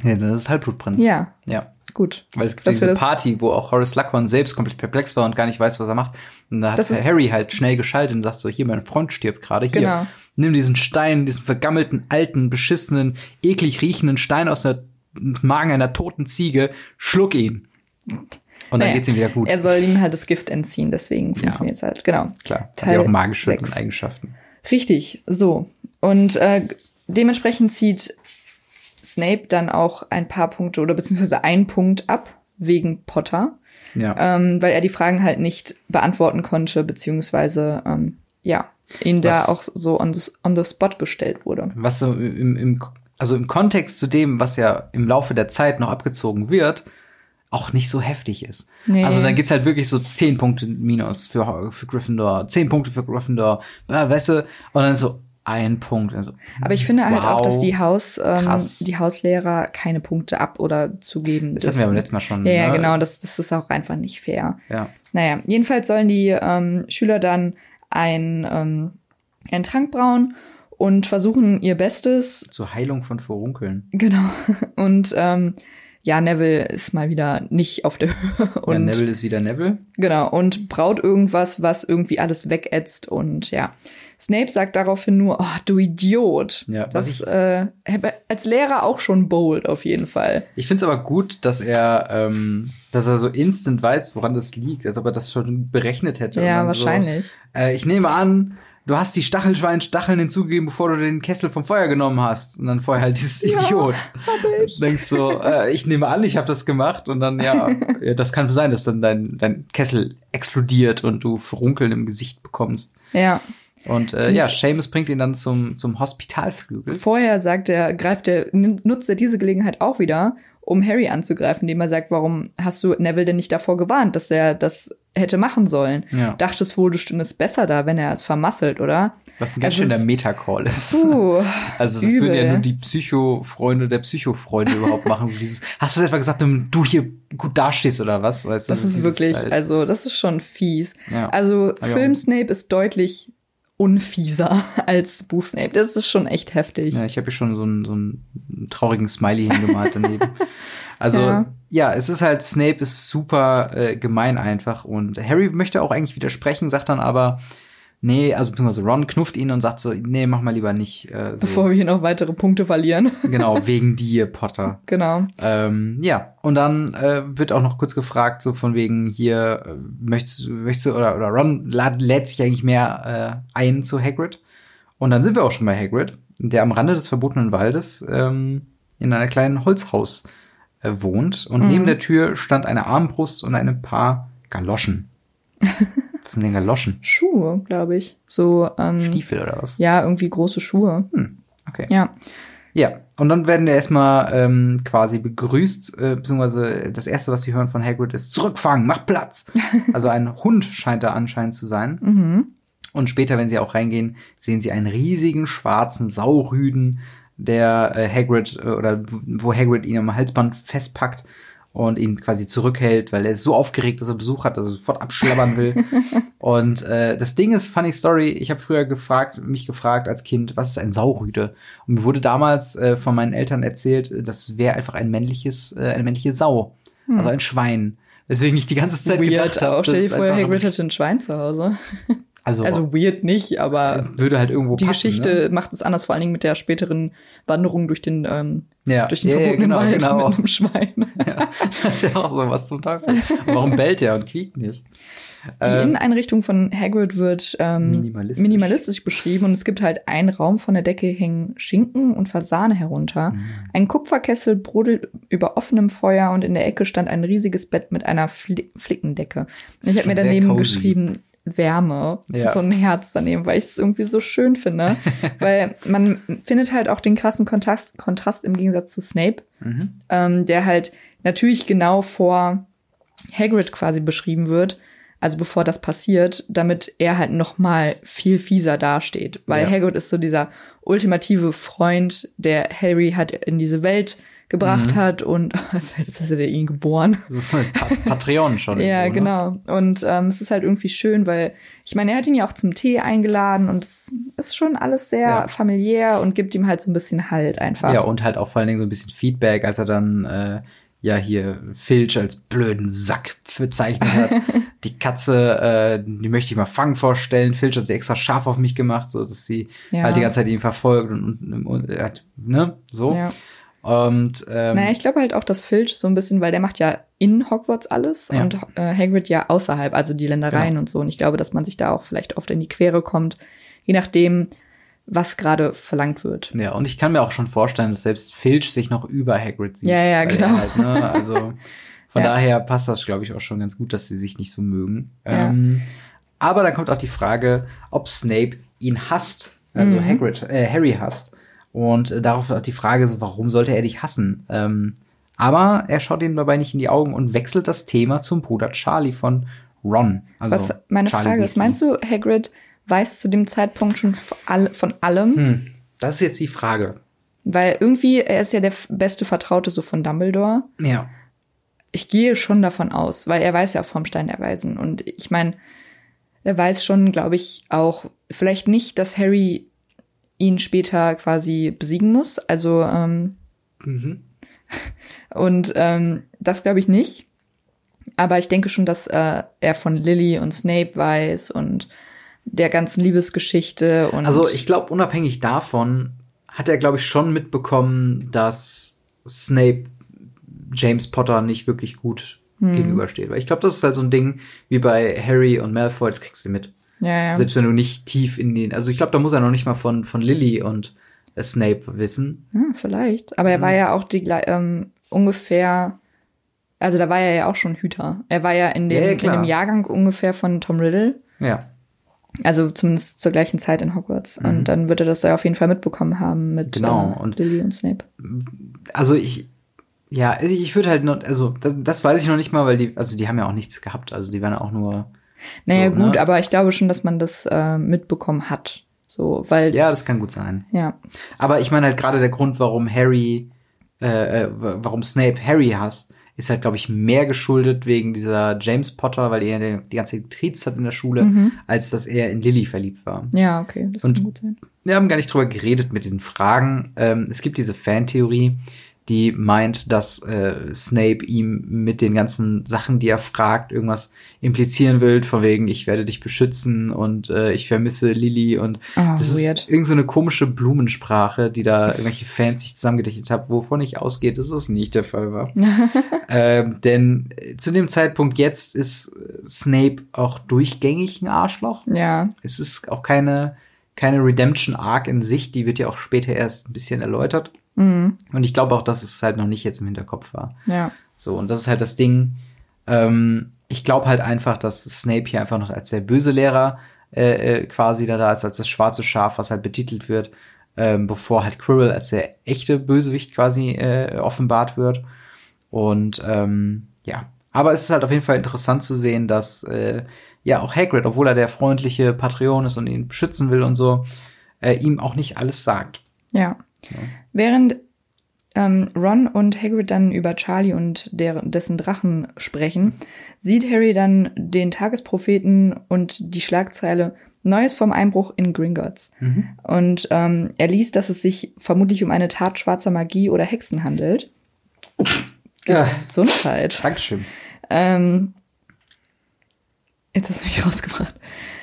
Nee, dann ist es Halbblutprinz. Ja, Ja. gut. Weil es gibt Dass diese Party, wo auch Horace Slughorn selbst komplett perplex war und gar nicht weiß, was er macht. Und da hat Harry halt schnell geschaltet und sagt so, hier, mein Freund stirbt gerade. Hier, Genau. nimm diesen Stein, diesen vergammelten, alten, beschissenen, eklig riechenden Stein aus der Magen einer toten Ziege, schluck ihn. Und dann Naja, geht's ihm wieder gut. Er soll ihm halt das Gift entziehen, deswegen funktioniert es halt. Genau. Klar, hat Teil ja auch magische. Eigenschaften. Richtig, so. Und äh, dementsprechend zieht Snape dann auch ein paar Punkte oder beziehungsweise einen Punkt ab wegen Potter, Ja. ähm, weil er die Fragen halt nicht beantworten konnte, beziehungsweise ähm, ja, ihn da Was- auch so on the, on the spot gestellt wurde. was so im, im, also im Kontext zu dem, was ja im Laufe der Zeit noch abgezogen wird, auch nicht so heftig ist. Nee. Also dann geht's halt wirklich so 10 Punkte minus für, für Gryffindor, 10 Punkte für Gryffindor, äh, weißt du, und dann so ein Punkt. Also, Aber ich finde halt wow. auch, dass die Haus, ähm, die Hauslehrer keine Punkte ab oder zugeben. Das hatten wir dürfen. beim letzten Mal schon. Ja, ja, ne? genau, das, das ist auch einfach nicht fair. Ja. Naja, jedenfalls sollen die ähm, Schüler dann ein, ähm, einen Trank brauen und versuchen ihr Bestes. Zur Heilung von Furunkeln. Genau. Und ähm, ja, Neville ist mal wieder nicht auf der Höhe. Ja, Und, Neville ist wieder Neville. Genau, und braut irgendwas, was irgendwie alles wegätzt. Und ja, Snape sagt daraufhin nur, oh, du Idiot. Ja, das äh, als Lehrer auch schon bold, auf jeden Fall. Ich finde es aber gut, dass er, ähm, dass er so instant weiß, woran das liegt, als ob er das schon berechnet hätte. Ja, wahrscheinlich. So, äh, ich nehme an, du hast die Stachelschwein-Stacheln hinzugegeben, bevor du den Kessel vom Feuer genommen hast. Und dann vorher halt dieses Ja, Idiot. Hab ich. Denkst so, äh, ich nehme an, ich habe das gemacht. Und dann, ja, das kann sein, dass dann dein, dein Kessel explodiert und du Furunkeln im Gesicht bekommst. Ja. Und äh, ja, Seamus bringt ihn dann zum, zum Hospitalflügel. Vorher sagt er, greift er, nutzt er diese Gelegenheit auch wieder, um Harry anzugreifen, indem er sagt, warum hast du Neville denn nicht davor gewarnt, dass er das hätte machen sollen? Ja. Dachtest wohl, du stündest besser da, wenn er es vermasselt, oder? Was ein ganz Also schöner Metacall ist. Puh, Also das würden ja übel. nur die Psycho-Freunde der Psycho-Freunde überhaupt machen. So dieses, hast du etwa gesagt, damit du hier gut dastehst oder was? Weißt du, das ist wirklich, halt- also das ist schon fies. ja. Also. Film Snape ist deutlich unfieser als Buch Snape. Das ist schon echt heftig. ja, ich habe hier schon so einen, so einen traurigen Smiley hingemalt daneben. Also Ja. ja. es ist halt, Snape ist super äh, gemein einfach und Harry möchte auch eigentlich widersprechen, sagt dann aber, nee, also beziehungsweise Ron knufft ihn und sagt so, nee, mach mal lieber nicht. Äh, so. Bevor wir hier noch weitere Punkte verlieren. Genau, wegen dir, Potter. genau. Ähm, ja, und dann äh, wird auch noch kurz gefragt, so von wegen hier, äh, möchtest, du- möchtest du, oder, oder Ron lad, lädt sich eigentlich mehr äh, ein zu Hagrid. Und dann sind wir auch schon bei Hagrid, der am Rande des verbotenen Waldes, ähm, in einer kleinen Holzhaus äh, wohnt. Und Mhm. neben der Tür stand eine Armbrust und ein paar Galoschen. was sind denn Galoschen? Schuhe, glaube ich. So, ähm, Stiefel oder was? ja, irgendwie große Schuhe. Hm, okay. Ja. Ja, und dann werden wir erstmal ähm, quasi begrüßt, äh, beziehungsweise das erste, was sie hören von Hagrid ist, zurückfangen, mach Platz. also ein Hund scheint da anscheinend zu sein. Mhm. Und später, wenn sie auch reingehen, sehen sie einen riesigen schwarzen Saurüden, der äh, Hagrid äh, oder wo Hagrid ihn am Halsband festpackt und ihn quasi zurückhält, weil er ist so aufgeregt, dass er Besuch hat, dass er sofort abschlabbern will. und äh, das Ding ist, funny Story, ich habe früher gefragt, mich gefragt als Kind, was ist ein Saurüde? Und mir wurde damals äh, von meinen Eltern erzählt, äh, das wäre einfach ein männliches, äh, eine männliche Sau, also ein Schwein. Deswegen ich die ganze Zeit Hm. Weird gedacht habe, auch. Stell dir das ist vor, einfach Hagrid hatte ein Schwein zu Hause. Also, Also weird nicht, aber würde halt irgendwo die passen, Geschichte ne? macht es anders, vor allen Dingen mit der späteren Wanderung durch den, ähm, Ja, durch den ja, ja, verbotenen genau, Wald genau. mit einem Schwein. Ja, das ist ja auch so was zum Teufel. Warum bellt er und quiekt nicht? Die Ähm, Inneneinrichtung von Hagrid wird ähm, Minimalistisch. minimalistisch. beschrieben und es gibt halt einen Raum von der Decke hängen Schinken und Fasane herunter. Mhm. Ein Kupferkessel brodelt über offenem Feuer und in der Ecke stand ein riesiges Bett mit einer Fli Flickendecke. Ich habe mir daneben cozy. geschrieben Wärme, Ja. so ein Herz daneben, weil ich es irgendwie so schön finde, weil man findet halt auch den krassen Kontrast, Kontrast im Gegensatz zu Snape, mhm. ähm, der halt natürlich genau vor Hagrid quasi beschrieben wird, also bevor das passiert, damit er halt noch mal viel fieser dasteht, weil Ja. Hagrid ist so dieser ultimative Freund, der Harry halt in diese Welt gebracht Mhm. hat und als hätte er ihn geboren. Das ist ein Pa- Patreon schon. Ja, irgendwo, ne? genau. Und ähm, es ist halt irgendwie schön, weil ich meine, er hat ihn ja auch zum Tee eingeladen und es ist schon alles sehr Ja. familiär und gibt ihm halt so ein bisschen Halt einfach. Ja, und halt auch vor allen Dingen so ein bisschen Feedback, als er dann äh, ja hier Filch als blöden Sack bezeichnet hat. die Katze, äh, die möchte ich mal fangen vorstellen. Filch hat sie extra scharf auf mich gemacht, so dass sie Ja. halt die ganze Zeit ihn verfolgt und, und, und er hat, ne, so. Ja. Und ähm, Naja, ich glaube halt auch, dass Filch so ein bisschen, weil der macht ja in Hogwarts alles Ja. und äh, Hagrid ja außerhalb, also die Ländereien Genau. und so. Und ich glaube, dass man sich da auch vielleicht oft in die Quere kommt, je nachdem, was gerade verlangt wird. Ja, und ich kann mir auch schon vorstellen, dass selbst Filch sich noch über Hagrid sieht. Ja, ja, genau. Halt, ne, also von Ja. daher passt das, glaube ich, auch schon ganz gut, dass sie sich nicht so mögen. Ja. Ähm, aber dann kommt auch die Frage, ob Snape ihn hasst, also Mhm. Hagrid, äh, Harry hasst. Und äh, darauf auch die Frage, so, warum sollte er dich hassen? Ähm, aber er schaut ihm dabei nicht in die Augen und wechselt das Thema zum Bruder Charlie von Ron. Also was meine Charlie Frage ist, Weasley. meinst du, Hagrid weiß zu dem Zeitpunkt schon von all- von allem? Hm, das ist jetzt die Frage. Weil irgendwie, er ist ja der beste Vertraute so von Dumbledore. Ja. Ich gehe schon davon aus, weil er weiß ja vom Stein der Weisen. Und ich meine, er weiß schon, glaube ich, auch, vielleicht nicht, dass Harry ihn später quasi besiegen muss. Also, ähm, Mhm. und ähm, das glaube ich nicht. Aber ich denke schon, dass äh, er von Lily und Snape weiß und der ganzen Liebesgeschichte und Also ich glaube, unabhängig davon hat er, glaube ich, schon mitbekommen, dass Snape James Potter nicht wirklich gut Hm. gegenübersteht. Weil ich glaube, das ist halt so ein Ding wie bei Harry und Malfoy, das kriegst du mit. Ja, ja. Selbst wenn du nicht tief in den. Also ich glaube, da muss er noch nicht mal von, von Lily und äh, Snape wissen. Ja, vielleicht. Aber er war ja auch die ähm, ungefähr, also da war er ja auch schon Hüter. Er war ja in dem, in dem Jahrgang ungefähr von Tom Riddle. Ja. Also zumindest zur gleichen Zeit in Hogwarts. Mhm. Und dann wird er das ja auf jeden Fall mitbekommen haben mit Genau, äh, und- Lily und Snape. Also ich. Ja, ich würde halt noch, also das, das weiß ich noch nicht mal, weil die, also die haben ja auch nichts gehabt. Also die waren ja auch nur. Naja, so, gut, ne? aber ich glaube schon, dass man das äh, mitbekommen hat. So, weil, Ja, das kann gut sein. ja. Aber ich meine halt gerade der Grund, warum Harry, äh, äh, warum Snape Harry hasst, ist halt, glaube ich, mehr geschuldet wegen dieser James Potter, weil er die die ganze Zeit getriezt hat in der Schule, Mhm. als dass er in Lily verliebt war. Ja, okay, das Und- kann gut sein. Wir haben gar nicht drüber geredet mit diesen Fragen. Ähm, es gibt diese Fantheorie, die meint, dass äh, Snape ihm mit den ganzen Sachen, die er fragt, irgendwas implizieren will, von wegen, ich werde dich beschützen und äh, ich vermisse Lily und Ah, das weird. ist irgend so eine komische Blumensprache, die da irgendwelche Fans sich zusammengedichtet haben, wovon ich ausgehe, dass es nicht der Fall war. ähm, denn äh, zu dem Zeitpunkt jetzt ist äh, Snape auch durchgängig ein Arschloch. Ja, Es ist auch keine, keine Redemption Arc in sich, die wird ja auch später erst ein bisschen erläutert. Mhm. Und ich glaube auch, dass es halt noch nicht jetzt im Hinterkopf war. Ja. So, und das ist halt das Ding. Ähm, ich glaube halt einfach, dass Snape hier einfach noch als der böse Lehrer äh, äh, quasi da, da ist, als das schwarze Schaf, was halt betitelt wird, ähm, bevor halt Quirrell als der echte Bösewicht quasi äh, offenbart wird. Und ähm, ja, aber es ist halt auf jeden Fall interessant zu sehen, dass äh, ja auch Hagrid, obwohl er der freundliche Patron ist und ihn beschützen will und so, äh, ihm auch nicht alles sagt. Ja. Ja. Während ähm, Ron und Hagrid dann über Charlie und der, dessen Drachen sprechen, sieht Harry dann den Tagespropheten und die Schlagzeile Neues vom Einbruch in Gringotts. Mhm. Und ähm, er liest, dass es sich vermutlich um eine Tat schwarzer Magie oder Hexen handelt. Ja. Gesundheit. Dankeschön. Ähm, jetzt hast du mich rausgebracht.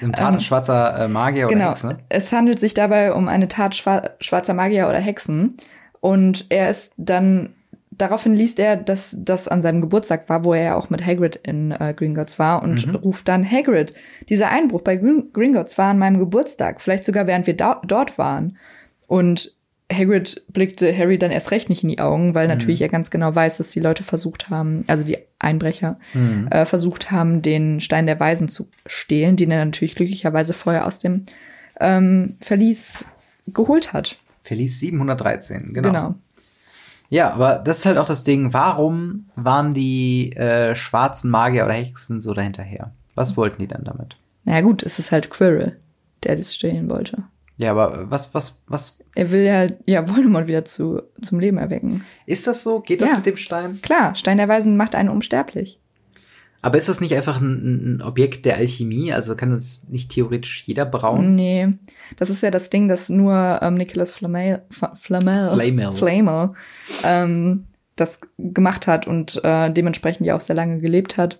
Im Tat Ähm, schwarzer äh, Magier oder genau. Hexe. Es handelt sich dabei um eine Tat schwa schwarzer Magier oder Hexen. Und er ist dann, daraufhin liest er, dass das an seinem Geburtstag war, wo er ja auch mit Hagrid in äh, Gringotts war und Mhm. ruft dann, Hagrid, dieser Einbruch bei Gring Gringotts war an meinem Geburtstag, vielleicht sogar während wir dort waren. Und Hagrid blickte Harry dann erst recht nicht in die Augen, weil natürlich er ganz genau weiß, dass die Leute versucht haben, also die Einbrecher, Mhm. äh, versucht haben, den Stein der Weisen zu stehlen, den er natürlich glücklicherweise vorher aus dem ähm, Verlies geholt hat. Verlies 713, genau. Genau. Ja, aber das ist halt auch das Ding, warum waren die äh, schwarzen Magier oder Hexen so dahinterher? Was wollten die dann damit? Naja gut, es ist halt Quirrell, der das stehlen wollte. Ja, aber was, was, was, Er will ja, ja Voldemort wieder zu, zum Leben erwecken. ist das so? Geht das Ja. mit dem Stein? Klar, Stein der Weisen macht einen unsterblich. Aber ist das nicht einfach ein, ein Objekt der Alchemie? Also kann das nicht theoretisch jeder brauen? Nee, das ist ja das Ding, dass nur ähm, Nicholas Flamel, Flamel, Flamel. Flamel ähm, das gemacht hat und äh, dementsprechend ja auch sehr lange gelebt hat.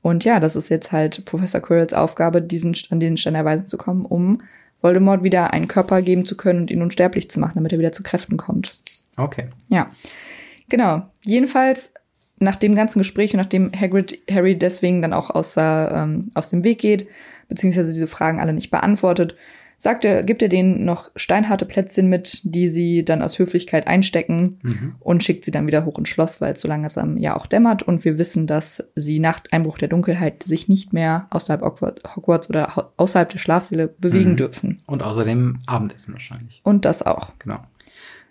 Und ja, das ist jetzt halt Professor Quirrells Aufgabe, diesen, an den Stein der Weisen zu kommen, um Voldemort wieder einen Körper geben zu können und ihn unsterblich zu machen, damit er wieder zu Kräften kommt. Okay. Ja, genau. Jedenfalls nach dem ganzen Gespräch und nachdem Hagrid Harry deswegen dann auch aus, der, ähm, aus dem Weg geht, beziehungsweise diese Fragen alle nicht beantwortet, sagt er, gibt er denen noch steinharte Plätzchen mit, die sie dann aus Höflichkeit einstecken Mhm. und schickt sie dann wieder hoch ins Schloss, weil es so langsam ja auch dämmert und wir wissen, dass sie nach Einbruch der Dunkelheit sich nicht mehr außerhalb Hogwarts- oder außerhalb der Schlafsäle bewegen Mhm. dürfen. Und außerdem Abendessen wahrscheinlich. Und das auch. Genau.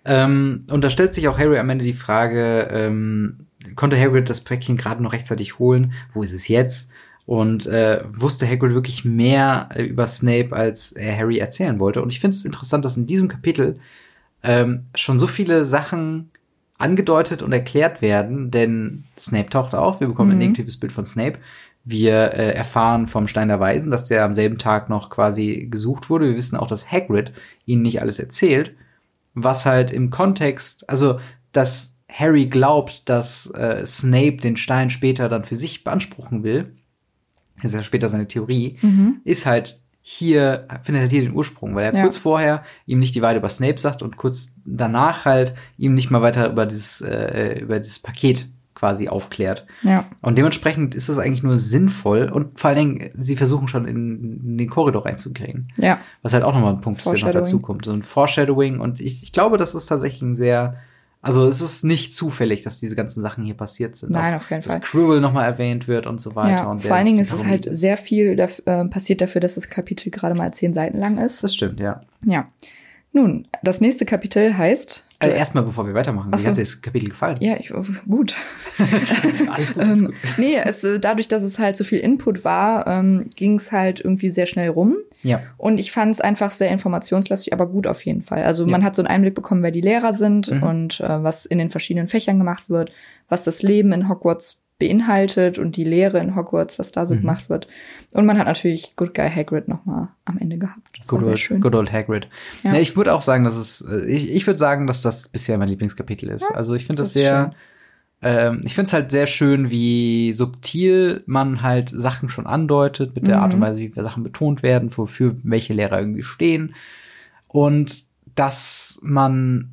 Ähm, und da stellt sich auch Harry am Ende die Frage, ähm, konnte Hagrid das Päckchen gerade noch rechtzeitig holen? Wo ist es jetzt? Und äh, wusste Hagrid wirklich mehr äh, über Snape, als er Harry erzählen wollte? Und ich finde es interessant, dass in diesem Kapitel ähm, schon so viele Sachen angedeutet und erklärt werden, denn Snape taucht auf, wir bekommen ein Mhm. negatives Bild von Snape. Wir äh, erfahren vom Stein der Weisen, dass der am selben Tag noch quasi gesucht wurde. Wir wissen auch, dass Hagrid ihnen nicht alles erzählt was halt im Kontext, also dass Harry glaubt, dass äh, Snape den Stein später dann für sich beanspruchen will, das ist ja später seine Theorie, Mhm. ist halt hier, findet halt hier den Ursprung, weil er Ja. kurz vorher ihm nicht die Wahrheit über Snape sagt und kurz danach halt ihm nicht mal weiter über dieses, äh, über dieses Paket quasi aufklärt. Ja. Und dementsprechend ist es eigentlich nur sinnvoll und vor allen Dingen, sie versuchen schon in, in den Korridor reinzukriegen. Ja. Was halt auch nochmal ein Punkt ist, der noch dazu kommt. So ein Foreshadowing. Und ich, ich glaube, das ist tatsächlich ein sehr, also es ist nicht zufällig, dass diese ganzen Sachen hier passiert sind. Nein, auf keinen dass Fall. Quirrell nochmal erwähnt wird und so weiter. Ja, und vor allen Dingen ist es halt sehr viel daf äh, passiert dafür, dass das Kapitel gerade mal zehn Seiten lang ist. Das stimmt, ja. Ja. Nun, das nächste Kapitel heißt. Also erstmal, bevor wir weitermachen, Ach wie hat dir das Kapitel gefallen? ja, ich, gut. alles gut, alles ähm, gut. nee, es, äh, dadurch, dass es halt so viel Input war, ähm, ging es halt irgendwie sehr schnell rum. Ja. Und ich fand es einfach sehr informationslastig, aber gut auf jeden Fall. Also man Ja. hat so einen Einblick bekommen, wer die Lehrer sind Mhm. und äh, was in den verschiedenen Fächern gemacht wird, was das Leben in Hogwarts beinhaltet und die Lehre in Hogwarts, was da so Mhm. gemacht wird. Und man hat natürlich Good Guy Hagrid noch mal am Ende gehabt. Das Good sehr old, schön. good old Hagrid. Ja. Ja. ich würde auch sagen, dass es, äh, ich, ich würde sagen, dass das bisher mein Lieblingskapitel ist. also ich finde das, das sehr, ähm, ich finde es halt sehr schön, wie subtil man halt Sachen schon andeutet, mit der Mhm. Art und Weise, wie Sachen betont werden, wofür welche Lehrer irgendwie stehen. Und dass man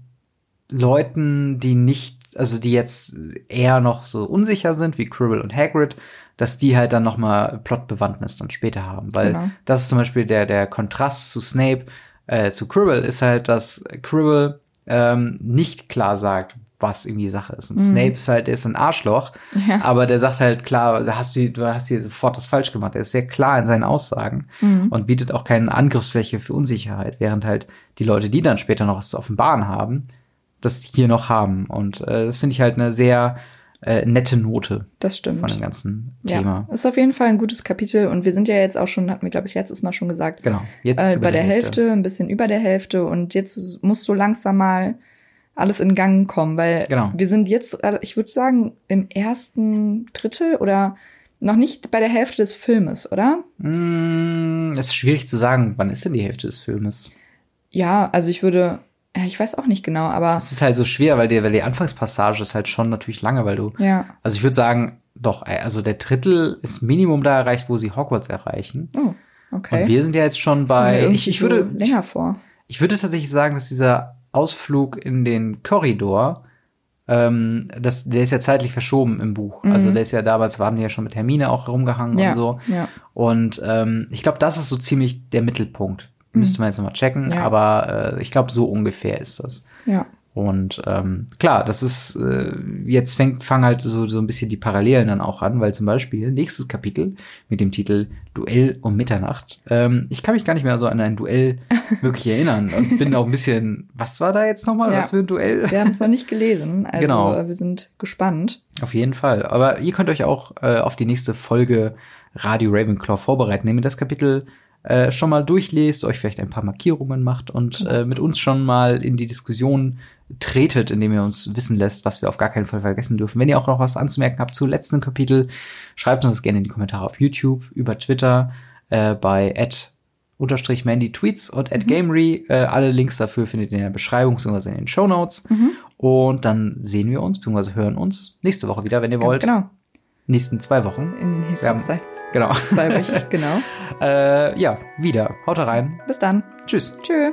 Leuten, die nicht, also die jetzt eher noch so unsicher sind, wie Quirrell und Hagrid, dass die halt dann noch mal Plotbewandtnis dann später haben, weil Genau. das ist zum Beispiel der der Kontrast zu Snape. äh, zu Quirrell ist halt, dass Quirrell ähm, nicht klar sagt, was irgendwie Sache ist. Und Mhm. Snape ist halt, der ist ein Arschloch, Ja. aber der sagt halt klar, da hast du, du hast hier sofort was falsch gemacht. Er ist sehr klar in seinen Aussagen Mhm. und bietet auch keine Angriffsfläche für Unsicherheit, während halt die Leute, die dann später noch was zu offenbaren haben, das hier noch haben. Und äh, das finde ich halt eine sehr äh, nette Note Das stimmt. von dem ganzen ja, Thema. ist auf jeden Fall ein gutes Kapitel und wir sind ja jetzt auch schon, hatten wir glaube ich letztes Mal schon gesagt, Genau. Jetzt äh, über bei der Hälfte. ein bisschen über der Hälfte und jetzt muss so langsam mal alles in Gang kommen, weil Genau. wir sind jetzt, äh, ich würde sagen, im ersten Drittel oder noch nicht bei der Hälfte des Filmes, oder? Mm, es ist schwierig zu sagen, wann ist denn die Hälfte des Filmes? Ja, also ich würde, ja, ich weiß auch nicht genau, aber Es ist halt so schwer, weil die, weil die Anfangspassage ist halt schon natürlich lange, weil du. ja. Also ich würde sagen, doch, äh, also der Drittel ist Minimum da erreicht, wo sie Hogwarts erreichen. Oh, okay. Und wir sind ja jetzt schon Das bei. Ich, ich so würde. länger vor. Ich würde tatsächlich sagen, dass dieser Ausflug in den Korridor, ähm, das, der ist ja zeitlich verschoben im Buch. Mhm. Also der ist ja damals, waren die ja schon mit Hermine auch rumgehangen Ja, und so. ja. Und ähm, ich glaube, das ist so ziemlich der Mittelpunkt. Müsste man jetzt nochmal checken. Ja. aber äh, ich glaube, so ungefähr ist das. Ja. Und ähm, klar, das ist, äh, jetzt fängt, fangen halt so, so ein bisschen die Parallelen dann auch an, weil zum Beispiel nächstes Kapitel mit dem Titel Duell um Mitternacht. Ähm, ich kann mich gar nicht mehr so an ein Duell wirklich erinnern und bin auch ein bisschen, was war da jetzt nochmal? Ja. Was für ein Duell? Wir haben es noch nicht gelesen, also Genau. äh, wir sind gespannt. Auf jeden Fall. Aber ihr könnt euch auch äh, auf die nächste Folge Radio Ravenclaw vorbereiten, ihr das Kapitel äh, schon mal durchlest, euch vielleicht ein paar Markierungen macht und äh, mit uns schon mal in die Diskussion tretet, indem ihr uns wissen lässt, was wir auf gar keinen Fall vergessen dürfen. Wenn ihr auch noch was anzumerken habt zu letzten Kapitel, schreibt uns das gerne in die Kommentare auf YouTube, über Twitter, äh, bei unterstrich Mandy Tweets und at Gamery. Äh, alle Links dafür findet ihr in der Beschreibung bzw. in den Show Notes. Mhm. Und dann sehen wir uns bzw. hören uns nächste Woche wieder, wenn ihr Ganz wollt. genau. Nächsten zwei Wochen. In den nächsten zwei, Genau. Zwei Zweiwöchig, genau. äh, ja, wieder. Haut rein. Bis dann. Tschüss. Tschüss.